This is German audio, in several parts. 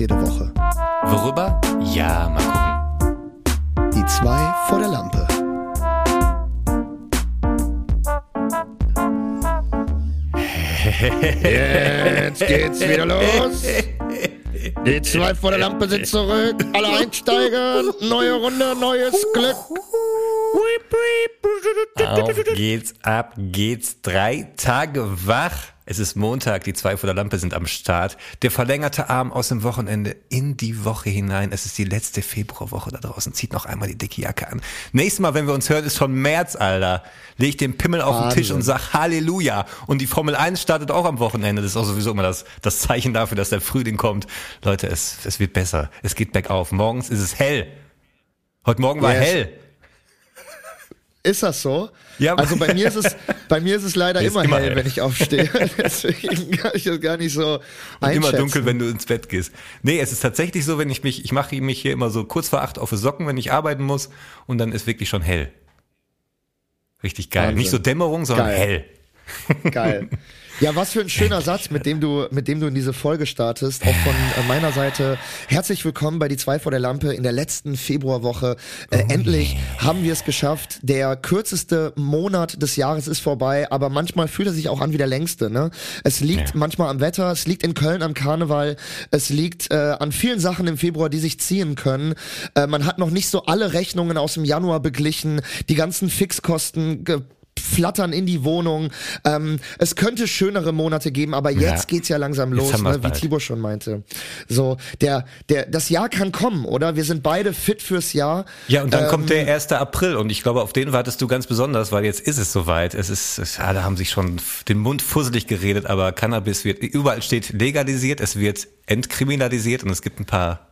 jede Woche. Worüber? Ja, mal gucken. Die zwei vor der Lampe. Jetzt geht's wieder los. Die zwei vor der Lampe sind zurück. Alle einsteigen. Neue Runde, neues Glück. Auf geht's, ab geht's. Drei Tage wach. Es ist Montag, die zwei vor der Lampe sind am Start. Der verlängerte Arm aus dem Wochenende in die Woche hinein. Es ist die letzte Februarwoche da draußen. Zieht noch einmal die dicke Jacke an. Nächstes Mal, wenn wir uns hören, ist schon März, Alter. Leg ich den Pimmel auf den Tisch und sag Halleluja. Und die Formel 1 startet auch am Wochenende. Das ist auch sowieso immer das, das Zeichen dafür, dass der Frühling kommt. Leute, es, es wird besser. Es geht bergauf. Morgens ist es hell. Heute Morgen war Yes. hell. Ist das so? Ja, also bei mir ist es, bei mir ist es leider Ist immer, immer hell, hell. wenn ich aufstehe. Deswegen kann ich das gar nicht so Und immer dunkel, wenn du ins Bett gehst. Nee, es ist tatsächlich so, wenn ich mich, ich mache mich hier immer so kurz vor acht auf die Socken, wenn ich arbeiten muss und dann ist wirklich schon hell. Richtig geil. Wahnsinn. Nicht so Dämmerung, sondern Geil. hell. Geil. Ja, was für ein schöner Satz, mit dem du, mit dem du in diese Folge startest. Auch von äh, meiner Seite herzlich willkommen bei die zwei vor der Lampe in der letzten Februarwoche. Äh, endlich haben wir es geschafft. Der kürzeste Monat des Jahres ist vorbei, aber manchmal fühlt er sich auch an wie der längste. Ne? Es liegt Ja. manchmal am Wetter, es liegt in Köln am Karneval, es liegt äh, an vielen Sachen im Februar, die sich ziehen können. Äh, man hat noch nicht so alle Rechnungen aus dem Januar beglichen, die ganzen Fixkosten flattern in die Wohnung. Ähm, es könnte schönere Monate geben, aber jetzt Ja. geht's ja langsam los, ne, wie. Tibor schon meinte. So, der, der, das Jahr kann kommen, oder? Wir sind beide fit fürs Jahr. Ja, und dann Ähm, kommt der 1. April und ich glaube, auf den wartest du ganz besonders, weil jetzt ist es soweit. Es ist, es, alle haben sich schon den Mund fusselig geredet, aber Cannabis wird, überall steht legalisiert, es wird entkriminalisiert und es gibt ein paar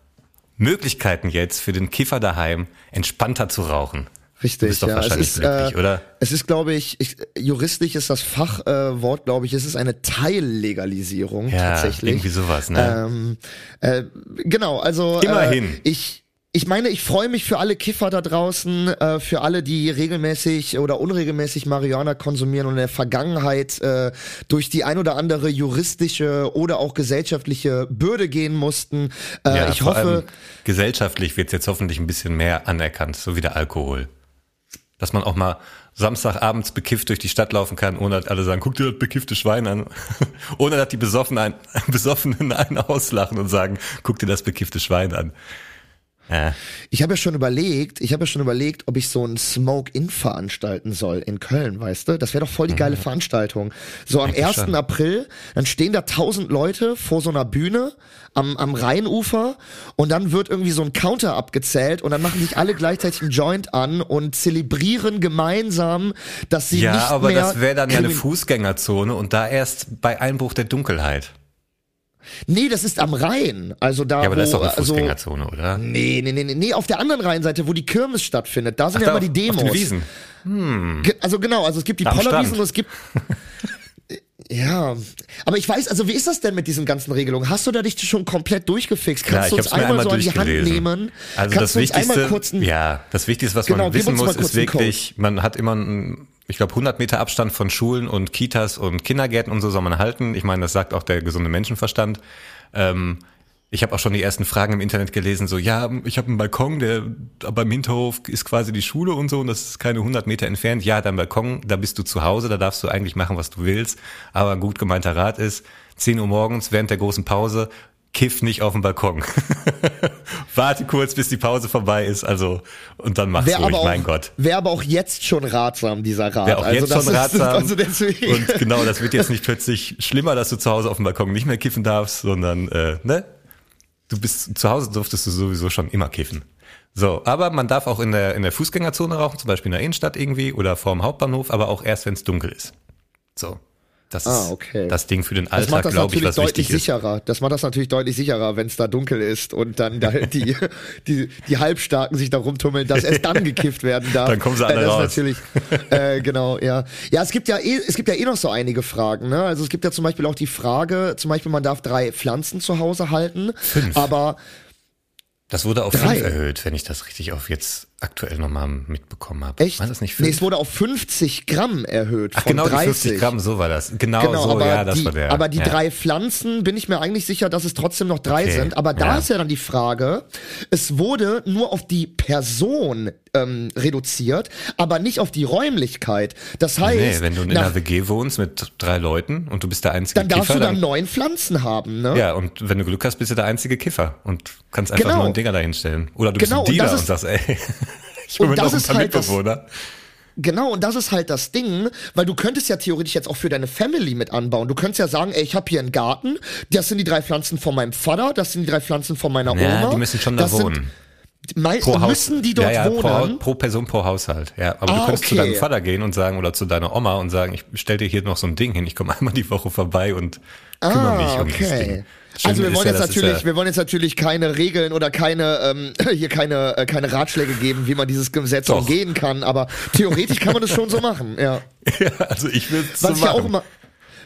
Möglichkeiten jetzt für den Kiffer daheim, entspannter zu rauchen. Richtig, ja. Es wahrscheinlich ist, glücklich, äh, oder? Es ist, glaube ich, ich, juristisch ist das Fachwort, äh, glaube ich, es ist eine Teillegalisierung Ja, tatsächlich. irgendwie sowas, ne? Ähm, äh, genau, also Immerhin. Äh, ich ich meine, ich freue mich für alle Kiffer da draußen, äh, für alle, die regelmäßig oder unregelmäßig Marihuana konsumieren und in der Vergangenheit äh, durch die ein oder andere juristische oder auch gesellschaftliche Bürde gehen mussten. Äh, ja, ich hoffe, gesellschaftlich wird jetzt hoffentlich ein bisschen mehr anerkannt, so wie der Alkohol. Dass man auch mal Samstagabends bekifft durch die Stadt laufen kann, ohne dass alle sagen, guck dir das bekiffte Schwein an. ohne dass die Besoffenen, Besoffenen einen auslachen und sagen, guck dir das bekiffte Schwein an. Ja. Ich habe ja schon überlegt, ich habe ja schon überlegt, ob ich so ein Smoke-In veranstalten soll in Köln, weißt du? Das wäre doch voll die geile Veranstaltung. So am Mhm. Eigentlich 1. schon. April, dann stehen da tausend Leute vor so einer Bühne am, am Rheinufer und dann wird irgendwie so ein Counter abgezählt und dann machen sich alle gleichzeitig einen Joint an und zelebrieren gemeinsam, dass sie Ja, nicht aber mehr das wäre dann ja eine Fußgängerzone und da erst bei Einbruch der Dunkelheit. Nee, das ist am Rhein. Also da, Ja, aber wo, das ist doch eine also, Fußgängerzone, oder? Nee, nee, nee, nee, auf der anderen Rheinseite, wo die Kirmes stattfindet, da sind Ach, ja da immer die Demos. Auf den Wiesen. Ge- Also genau, also es gibt die Pollerwiesen und es gibt. Ja, aber ich weiß, also wie ist das denn mit diesen ganzen Regelungen? Hast du da dich schon komplett durchgefixt? Klar, Kannst du ich uns einmal einmal so an die Hand nehmen? Also Kannst das du Wichtigste, ja, das Wichtigste, was Genau, man wissen muss, ist wirklich, man hat immer, ein, ich glaube, 100 Meter Abstand von Schulen und Kitas und Kindergärten und so soll man halten. Ich meine, das sagt auch der gesunde Menschenverstand. Ähm, ich habe auch schon die ersten Fragen im Internet gelesen, so, ja, ich habe einen Balkon, der beim Hinterhof ist quasi die Schule und so und das ist keine 100 Meter entfernt. Ja, dein Balkon, da bist du zu Hause, da darfst du eigentlich machen, was du willst. Aber ein gut gemeinter Rat ist, 10 Uhr morgens während der großen Pause, kiff nicht auf dem Balkon. Warte kurz, bis die Pause vorbei ist, also, und dann mach's Wäre ruhig, aber, auch, mein Gott. wär aber auch jetzt schon ratsam, dieser Rat. Wäre auch also jetzt schon ratsam. Also deswegen. Und genau, das wird jetzt nicht plötzlich schlimmer, dass du zu Hause auf dem Balkon nicht mehr kiffen darfst, sondern, äh, ne? Du bist, zu Hause durftest du sowieso schon immer kiffen. So, aber man darf auch in der, in der Fußgängerzone rauchen, zum Beispiel in der Innenstadt irgendwie oder vorm Hauptbahnhof, aber auch erst, wenn es dunkel ist. So. Das ist Ah, okay. das Ding für den das Alltag, macht das glaube ich, natürlich was deutlich wichtig ist. sicherer. Das macht das natürlich deutlich sicherer, wenn es da dunkel ist und dann da die, die, die Halbstarken sich da rumtummeln, dass erst dann gekifft werden darf. Dann kommen sie alle äh, das raus. Ist natürlich, äh, genau, ja. Ja, es gibt ja eh, es gibt ja eh noch so einige Fragen, ne? Also es gibt ja zum Beispiel auch die Frage, zum Beispiel man darf drei Pflanzen zu Hause halten, Fünf. aber Das wurde auf Drei. fünf erhöht, wenn ich das richtig auf jetzt aktuell nochmal mitbekommen habe. Echt? War das nicht nee, 5? es wurde auf 50 Gramm erhöht. Ach von genau, 30. die 50 Gramm, so war das. Genau, Genau, so, aber, ja, das die, war der. aber die ja. drei Pflanzen bin ich mir eigentlich sicher, dass es trotzdem noch drei Okay, sind. Aber da ja. ist ja dann die Frage, es wurde nur auf die Person ähm, reduziert, aber nicht auf die Räumlichkeit. Das heißt, Nee, wenn du in nach, einer WG wohnst mit drei Leuten und du bist der einzige dann darfst Kiffer, du dann neun Pflanzen haben. Ne? ja, und wenn du Glück hast, bist du der einzige Kiffer und kannst einfach Genau. neun Dinger dahinstellen. Oder du Genau, und bist ein Dealer das und, ist- sagst, ey, ich und das ist halt das- Mitbewohner. Genau, und das ist halt das Ding, weil du könntest ja theoretisch jetzt auch für deine Family mit anbauen. Du könntest ja sagen, ey, ich habe hier einen Garten, das sind die drei Pflanzen von meinem Vater, das sind die drei Pflanzen von meiner Ja, Oma. die müssen schon da das wohnen. Mei Pro Haus. müssen die dort ja, ja, wohnen? Pro, pro Person pro Haushalt. Ja, aber Ah, du könntest zu okay. deinem Vater gehen und sagen oder zu deiner Oma und sagen, ich stell dir hier noch so ein Ding hin, ich komme einmal die Woche vorbei und kümmere mich Ah, um dieses Ding. Schön Also wir wollen ja, jetzt natürlich, ja, wir wollen jetzt natürlich keine Regeln oder keine ähm, hier keine äh, keine Ratschläge geben, wie man dieses Gesetz Doch. umgehen kann, aber theoretisch kann man das schon so machen. Ja. ja, also ich will es so ich ja auch machen. immer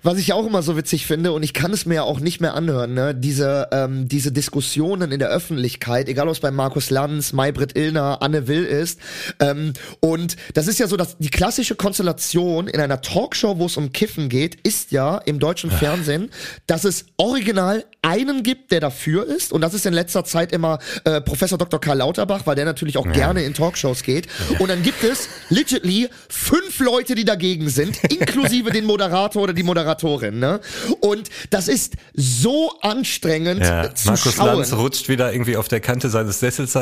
was ich ja auch immer so witzig finde und ich kann es mir ja auch nicht mehr anhören, ne? diese ähm, diese Diskussionen in der Öffentlichkeit, egal ob es bei Markus Lanz, Maybrit Illner, Anne Will ist ähm, und das ist ja so, dass die klassische Konstellation in einer Talkshow, wo es um Kiffen geht, ist ja im deutschen Fernsehen, dass es original einen gibt, der dafür ist und das ist in letzter Zeit immer äh, Professor Dr. Karl Lauterbach, weil der natürlich auch gerne in Talkshows geht und dann gibt es legitly fünf Leute, die dagegen sind, inklusive den Moderator oder die Moderatorin, ne? Und das ist so anstrengend Ja, zu Markus schauen. Lanz rutscht wieder irgendwie auf der Kante seines Sessels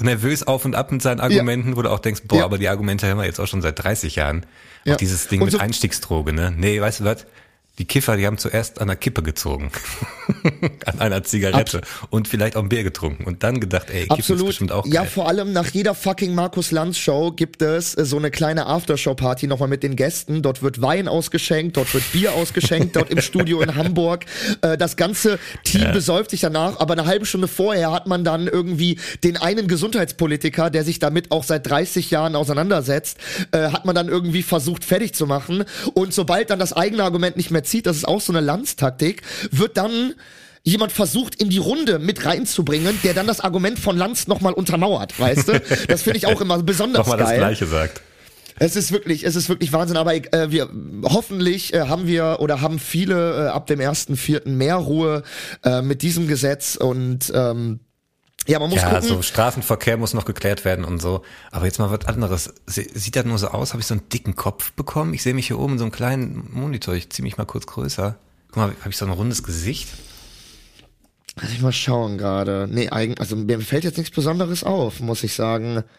nervös auf und ab mit seinen Argumenten, wo du auch denkst, boah, Ja. aber die Argumente haben wir jetzt auch schon seit 30 Jahren. Ja. Auch dieses Ding Und mit so- Einstiegsdroge, ne? Nee, weißt du was? Die Kiffer, die haben zuerst an der Kippe gezogen. an einer Zigarette. und vielleicht auch ein Bier getrunken. Und dann gedacht, ey, ist Absolut. bestimmt auch Ja, geil. vor allem nach jeder fucking Markus Lanz Show gibt es äh, so eine kleine Aftershow-Party nochmal mit den Gästen. Dort wird Wein ausgeschenkt, dort wird Bier ausgeschenkt, dort im Studio in Hamburg. Äh, das ganze Team besäuft sich danach, aber eine halbe Stunde vorher hat man dann irgendwie den einen Gesundheitspolitiker, der sich damit auch seit 30 Jahren auseinandersetzt, äh, hat man dann irgendwie versucht fertig zu machen. Und sobald dann das eigene Argument nicht mehr zieht, das ist auch so eine Lanz-Taktik, wird dann jemand versucht in die Runde mit reinzubringen, der dann das Argument von Lanz nochmal untermauert, weißt du? Das finde ich auch immer besonders Nochmal das geil. Gleiche sagt. Es ist wirklich, es ist wirklich Wahnsinn, aber äh, wir hoffentlich äh, haben wir oder haben viele äh, ab dem ersten Vierten mehr Ruhe äh, mit diesem Gesetz und ähm, ja, man muss Ja, gucken. so Straßenverkehr muss noch geklärt werden und so. Aber jetzt mal was anderes. Sie- Sieht das nur so aus? Habe ich so einen dicken Kopf bekommen? Ich sehe mich hier oben in so einem kleinen Monitor. Ich ziehe mich mal kurz größer. Guck mal, habe ich so ein rundes Gesicht? Lass ich mal schauen gerade. Nee, eigentlich, also mir fällt jetzt nichts Besonderes auf, muss ich sagen.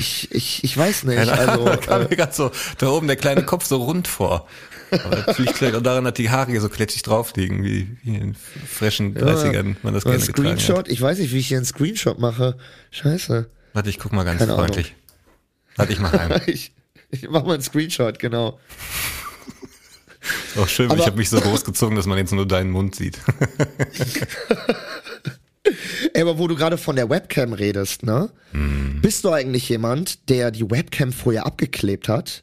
Ich, ich, ich weiß nicht. Also, kam äh, mir grad so da oben der kleine Kopf so rund vor. Aber liegt vielleicht auch daran, dass die Haare hier so kletschig drauf liegen, wie, wie in frischen 30ern man das gerne getragen hat. Screenshot. Ich weiß nicht, wie ich hier einen Screenshot mache. Scheiße. Warte, ich guck mal ganz Keine Ahnung. freundlich. Warte, ich mach einen. Ich, ich mach mal einen Screenshot, genau. Auch schön, Aber- ich habe mich so großgezogen, dass man jetzt nur deinen Mund sieht. Ey, aber wo du gerade von der Webcam redest, ne? Hm. Bist du eigentlich jemand, der die Webcam vorher abgeklebt hat?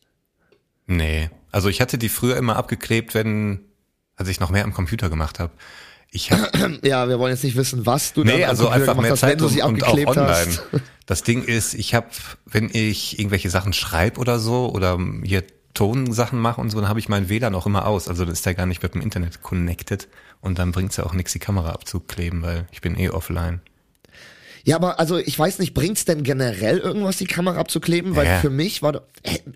Nee. Also ich hatte die früher immer abgeklebt, wenn, als ich noch mehr am Computer gemacht habe. Ich habe Ja, wir wollen jetzt nicht wissen, was du Nee, am also einfach mehr hast, wenn Zeit du und, sie und auch abgeklebt online. hast. Das Ding ist, ich habe, wenn ich irgendwelche Sachen schreibe oder so oder hier Tonsachen mache und so, dann habe ich meinen WLAN auch immer aus. Also dann ist der gar nicht mit dem Internet connected und dann bringt's ja auch nichts, die Kamera abzukleben, weil ich bin eh offline. Ja, aber also ich weiß nicht, bringt's denn generell irgendwas, die Kamera abzukleben? Weil Ja. für mich war doch,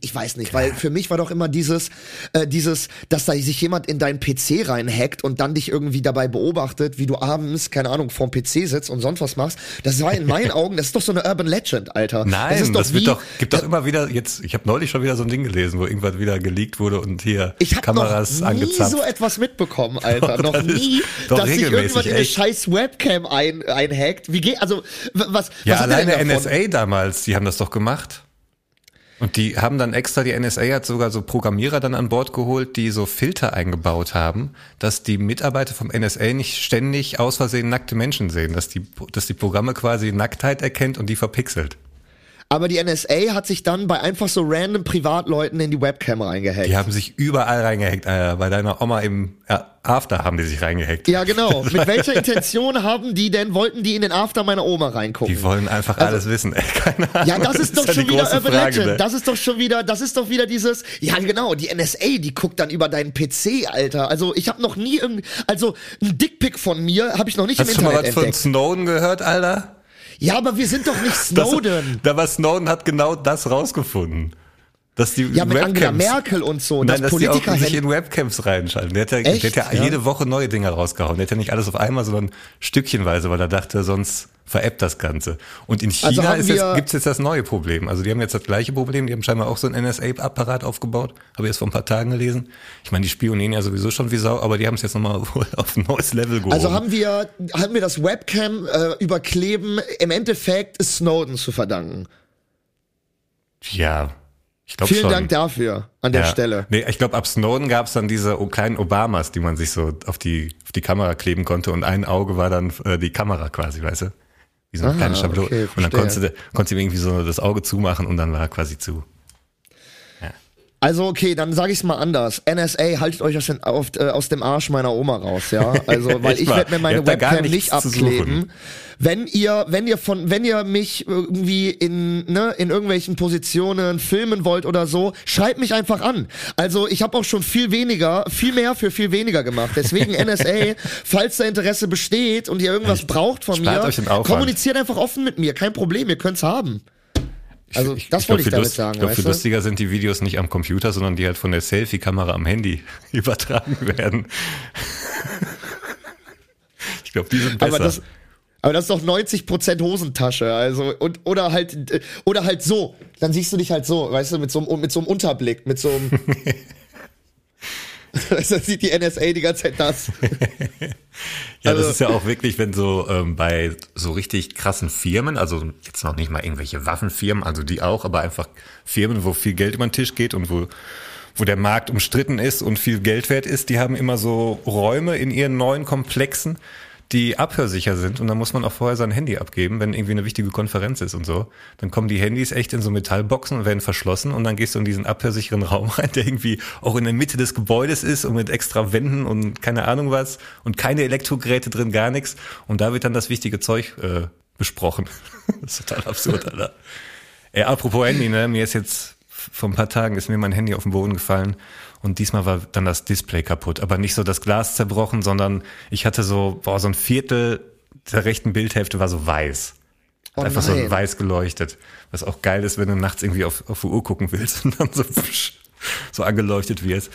ich weiß nicht, weil für mich war doch immer dieses, äh, dieses, dass da sich jemand in deinen PC reinhackt und dann dich irgendwie dabei beobachtet, wie du abends, keine Ahnung, vorm PC sitzt und sonst was machst. Das war in meinen Augen, das ist doch so eine Urban Legend, Alter. Nein, das, das, ist doch wird wie, doch, gibt doch immer wieder, jetzt, ich habe neulich schon wieder so ein Ding gelesen, wo irgendwas wieder geleakt wurde und hier Ich habe Kameras noch nie angezapft. so etwas mitbekommen, Alter. Doch, noch nie, dass sich irgendwann in eine scheiß Webcam ein, einhackt. Wie geht, also, was, Ja, was alleine? NSA damals, die haben das doch gemacht. Und die haben dann extra, die NSA hat sogar so Programmierer dann an Bord geholt, die so Filter eingebaut haben, dass die Mitarbeiter vom NSA nicht ständig aus Versehen nackte Menschen sehen, dass die, dass die Programme quasi Nacktheit erkennt und die verpixelt. Aber die NSA hat sich dann bei einfach so random Privatleuten in die Webcam reingehackt. Die haben sich überall reingehackt, Alter. Bei deiner Oma im äh, After haben die sich reingehackt. Ja, genau. Mit welcher Intention haben die denn, wollten die in den After meiner Oma reingucken? Die wollen einfach alles wissen. Ey, keine Ahnung. Ja, das ist doch ja schon wieder Urban Frage, Legend. ne? Das ist doch schon wieder, das ist doch wieder dieses, ja genau, die NSA, die guckt dann über deinen PC, Alter. Also ich habe noch nie irgendwie, also ein Dickpick von mir habe ich noch nicht Hast du im schon mal Internet was von entdeckt. Snowden gehört, Alter? Ja, aber wir sind doch nicht Das- Snowden. Da war Snowden hat genau das rausgefunden. Dass die ja, mit Angela Webcams- Merkel und so, Nein, dass dass die auch sich in Webcams reinschalten. Der hat ja, der hat ja, Ja. jede Woche neue Dinger rausgehauen. Der hat ja nicht alles auf einmal, sondern stückchenweise, weil er dachte, sonst veräppt das Ganze. Und in Also China ist jetzt, gibt's jetzt das neue Problem. Also die haben jetzt das gleiche Problem. Die haben scheinbar auch so einen NSA-Apparat aufgebaut. Habe ich erst vor ein paar Tagen gelesen. Ich meine, die spionieren ja sowieso schon wie Sau, aber die haben es jetzt nochmal wohl auf ein neues Level gehoben. Also haben wir, haben wir das Webcam äh, überkleben im Endeffekt Snowden zu verdanken. ja, ich glaube Vielen schon. Dank dafür an der Ja. Stelle. Nee, ich glaube, ab Snowden gab es dann diese kleinen Obamas, die man sich so auf die, auf die Kamera kleben konnte und ein Auge war dann äh, die Kamera quasi, weißt du? Wie so eine Ah, kleine Schablone. okay, und dann konntest du, konntest du irgendwie so das Auge zumachen und dann war er quasi zu. Also okay, dann sage ich es mal anders. NSA, haltet euch aus, den, auf, äh, aus dem Arsch meiner Oma raus, ja. Also, weil ich werde mir meine Webcam nicht abkleben. Wenn ihr, wenn ihr von, wenn ihr mich irgendwie in, ne, in irgendwelchen Positionen filmen wollt oder so, schreibt mich einfach an. Also ich habe auch schon viel weniger, viel mehr für viel weniger gemacht. Deswegen NSA, falls da Interesse besteht und ihr irgendwas braucht von spart mir, kommuniziert einfach offen mit mir, kein Problem, ihr könnt's haben. Also das glaub, wollte ich viel damit lust- sagen, Ich glaube, viel lustiger sind die Videos nicht am Computer, sondern die halt von der Selfie-Kamera am Handy übertragen werden. ich glaube, die sind besser. Aber das, aber das ist doch 90% Hosentasche, also und oder halt äh, oder halt so, dann siehst du dich halt so, weißt du, mit so einem mit so einem Unterblick, mit so einem Du, Dann sieht die NSA die ganze Zeit das. Ja, Also- das ist ja auch wirklich, wenn so ähm, bei so richtig krassen Firmen, also jetzt noch nicht mal irgendwelche Waffenfirmen, also die auch, aber einfach Firmen, wo viel Geld über den Tisch geht und wo wo der Markt umstritten ist und viel Geld wert ist, die haben immer so Räume in ihren neuen Komplexen, die abhörsicher sind und dann muss man auch vorher sein Handy abgeben, wenn irgendwie eine wichtige Konferenz ist und so. Dann kommen die Handys echt in so Metallboxen und werden verschlossen und dann gehst du in diesen abhörsicheren Raum rein, der irgendwie auch in der Mitte des Gebäudes ist und mit extra Wänden und keine Ahnung was und keine Elektrogeräte drin, gar nichts. Und da wird dann das wichtige Zeug äh, besprochen. das ist total absurd, Alter. Ey, apropos Handy, ne? Mir ist jetzt vor ein paar Tagen ist mir mein Handy auf den Boden gefallen und diesmal war dann das Display kaputt. Aber nicht so das Glas zerbrochen, sondern ich hatte so, boah, so ein Viertel der rechten Bildhälfte war so weiß. Oh Einfach so weiß geleuchtet. Was auch geil ist, wenn du nachts irgendwie auf, auf die Uhr gucken willst und dann so, psch, so angeleuchtet wird.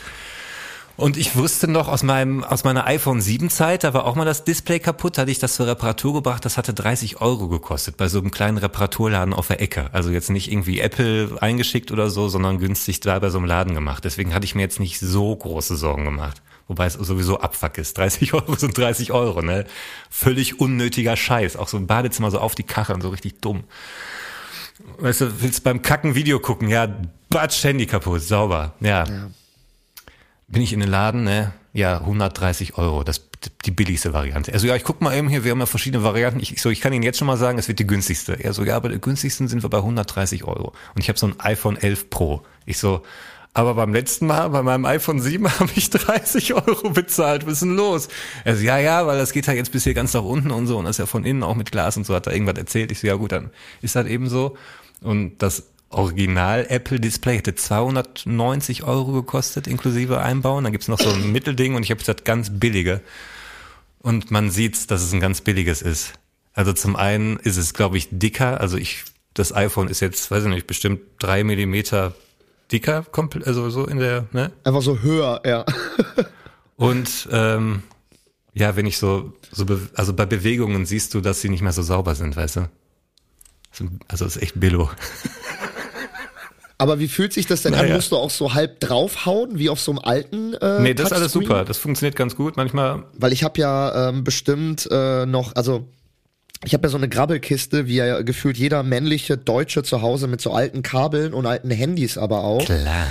Und ich wusste noch aus meinem, aus meiner iPhone 7 Zeit, da war auch mal das Display kaputt, hatte ich das zur Reparatur gebracht, das hatte 30 Euro gekostet, bei so einem kleinen Reparaturladen auf der Ecke. Also jetzt nicht irgendwie Apple eingeschickt oder so, sondern günstig da bei so einem Laden gemacht. Deswegen hatte ich mir jetzt nicht so große Sorgen gemacht. Wobei es sowieso Abfuck ist. 30 Euro sind 30 Euro, ne? Völlig unnötiger Scheiß. Auch so ein Badezimmer so auf die Kacheln, so richtig dumm. Weißt du, willst beim Kacken Video gucken, ja, batsch, Handy kaputt, sauber, ja. Bin ich in den Laden, ne? Ja, 130 Euro, das die billigste Variante. Also ja, ich guck mal eben hier, wir haben ja verschiedene Varianten. Ich, ich so, ich kann Ihnen jetzt schon mal sagen, es wird die günstigste. Er so, ja, bei der günstigsten sind wir bei 130 Euro. Und ich habe so ein iPhone 11 Pro. Ich so, aber beim letzten Mal, bei meinem iPhone 7 habe ich 30 Euro bezahlt. Was ist denn los? Er so, ja, ja, weil das geht halt jetzt bis hier ganz nach unten und so. Und das ist ja von innen auch mit Glas und so, hat er irgendwas erzählt. Ich so, ja gut, dann ist das eben so. Und das Original Apple Display hätte 290 Euro gekostet, inklusive Einbauen. Dann gibt's noch so ein Mittelding und ich habe das ganz billige. Und man sieht, dass es ein ganz billiges ist. Also zum einen ist es, glaube ich, dicker. Also ich, das iPhone ist jetzt, weiß ich nicht, bestimmt drei Millimeter dicker, also so in der, ne? Einfach so höher, ja. Und ähm, ja, wenn ich so, so also bei Bewegungen siehst du, dass sie nicht mehr so sauber sind, weißt du? Also es ist echt Billo. Aber wie fühlt sich das denn an? Naja. Musst du auch so halb draufhauen, wie auf so einem alten äh, Nee, das ist alles super. Das funktioniert ganz gut. Manchmal Weil ich habe ja ähm, bestimmt äh, noch, also ich habe ja so eine Grabbelkiste, wie ja gefühlt jeder männliche Deutsche zu Hause mit so alten Kabeln und alten Handys aber auch. Klar.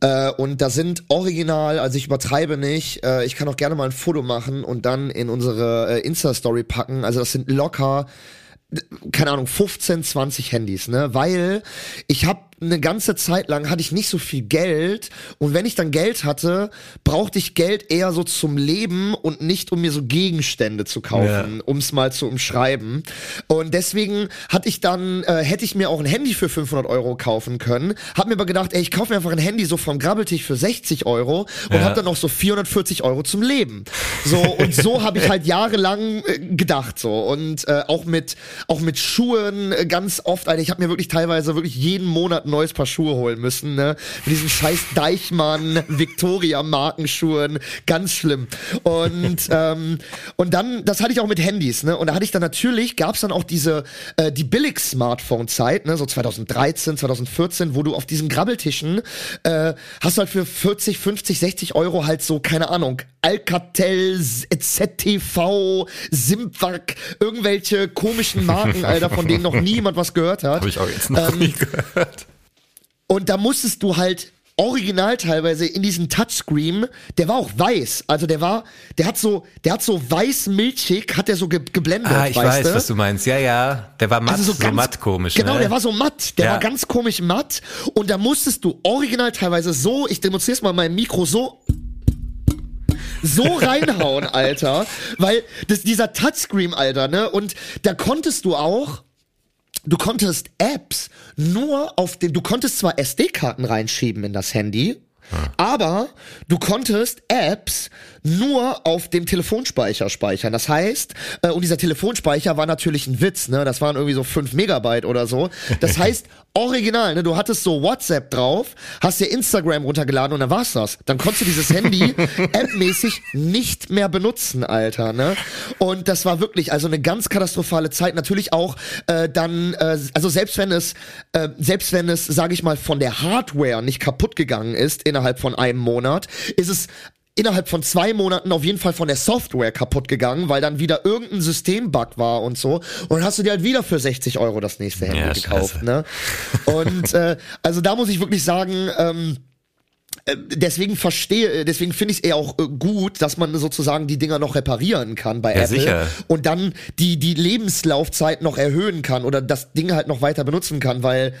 Äh, und da sind original, also ich übertreibe nicht, äh, ich kann auch gerne mal ein Foto machen und dann in unsere äh, Insta-Story packen. Also das sind locker keine Ahnung, 15, 20 Handys, ne? Weil ich habe eine ganze Zeit lang hatte ich nicht so viel Geld und wenn ich dann Geld hatte, brauchte ich Geld eher so zum Leben und nicht um mir so Gegenstände zu kaufen, ja. um es mal zu umschreiben. Und deswegen hatte ich dann, äh, hätte ich mir auch ein Handy für 500 Euro kaufen können, hab mir aber gedacht, ey, ich kaufe mir einfach ein Handy so vom Grabbeltisch für 60 Euro und ja. hab dann noch so 440 Euro zum Leben. So und so habe ich halt jahrelang äh, gedacht so und äh, auch mit auch mit Schuhen äh, ganz oft, Alter, ich habe mir wirklich teilweise wirklich jeden Monat ein neues Paar Schuhe holen müssen, ne? Mit diesen scheiß Deichmann Victoria Markenschuhen, ganz schlimm. Und ähm, und dann, das hatte ich auch mit Handys, ne? Und da hatte ich dann natürlich, gab's dann auch diese äh, die billig Smartphone Zeit, ne? So 2013, 2014, wo du auf diesen Grabbeltischen äh, hast du halt für 40, 50, 60 Euro halt so keine Ahnung Alcatel, ZTV, Simvac, irgendwelche komischen Marken, Alter, von denen noch niemand was gehört hat. Habe ich auch jetzt noch ähm, nie gehört. Und da musstest du halt original teilweise in diesen Touchscreen, der war auch weiß, also der war, der hat so, der hat so weiß milchig, hat der so ge geblendet. Ah, ich weiß, du? was du meinst. Ja, ja, der war matt, also so, ganz, so matt komisch. Genau, ne? der war so matt, der ja. war ganz komisch matt und da musstest du original teilweise so, ich demonstriere es mal mein Mikro so so reinhauen, Alter, weil das dieser Touchscreen, Alter, ne? Und da konntest du auch du konntest Apps nur auf dem, du konntest zwar SD-Karten reinschieben in das Handy, aber du konntest Apps nur auf dem Telefonspeicher speichern. Das heißt, äh, und dieser Telefonspeicher war natürlich ein Witz, ne? Das waren irgendwie so 5 Megabyte oder so. Das heißt, original, ne? Du hattest so WhatsApp drauf, hast dir Instagram runtergeladen und dann war's das. Dann konntest du dieses Handy appmäßig nicht mehr benutzen, Alter, ne? Und das war wirklich also eine ganz katastrophale Zeit. Natürlich auch äh, dann, äh, also selbst wenn es, äh, selbst wenn es, sage ich mal, von der Hardware nicht kaputt gegangen ist innerhalb von einem Monat, ist es innerhalb von zwei Monaten auf jeden Fall von der Software kaputt gegangen, weil dann wieder irgendein Systembug war und so. Und dann hast du dir halt wieder für 60 Euro das nächste Handy ja, gekauft. Ne? Und äh, also da muss ich wirklich sagen, ähm, äh, deswegen verstehe, äh, deswegen finde ich es eher auch äh, gut, dass man sozusagen die Dinger noch reparieren kann bei ja, Apple sicher. und dann die die Lebenslaufzeit noch erhöhen kann oder das Ding halt noch weiter benutzen kann, weil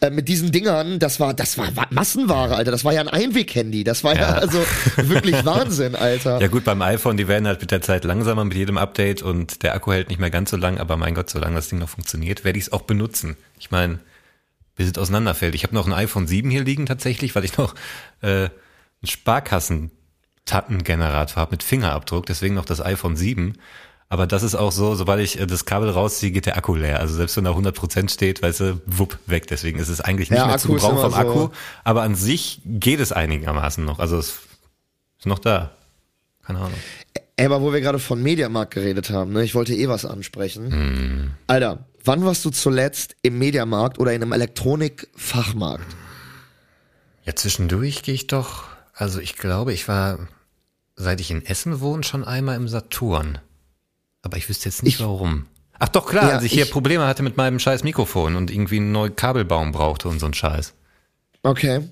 äh, mit diesen Dingern, das war das war Massenware, Alter, das war ja ein Einweg-Handy, das war ja, ja also wirklich Wahnsinn, Alter. Ja gut, beim iPhone, die werden halt mit der Zeit langsamer mit jedem Update und der Akku hält nicht mehr ganz so lang, aber mein Gott, solange das Ding noch funktioniert, werde ich es auch benutzen. Ich meine, bis es auseinanderfällt. Ich habe noch ein iPhone 7 hier liegen tatsächlich, weil ich noch äh, einen Sparkassen-Tattengenerator habe mit Fingerabdruck, deswegen noch das iPhone 7. Aber das ist auch so, sobald ich äh, das Kabel rausziehe, geht der Akku leer. Also selbst wenn da 100% steht, weißt du, wupp, weg. Deswegen ist es eigentlich nicht ja, mehr Akku zu gebrauchen vom so. Akku. Aber an sich geht es einigermaßen noch. Also es ist noch da. Keine Ahnung. Ey, aber wo wir gerade von Mediamarkt geredet haben, ne? ich wollte eh was ansprechen. Mm. Alter, Wann warst du zuletzt im Mediamarkt oder in einem Elektronikfachmarkt? Ja, zwischendurch gehe ich doch. Also ich glaube, ich war, seit ich in Essen wohne, schon einmal im Saturn. Aber ich wüsste jetzt nicht ich, warum. Ach doch, klar, ja, als ich hier Probleme hatte mit meinem scheiß Mikrofon und irgendwie einen neuen Kabelbaum brauchte und so ein Scheiß. Okay.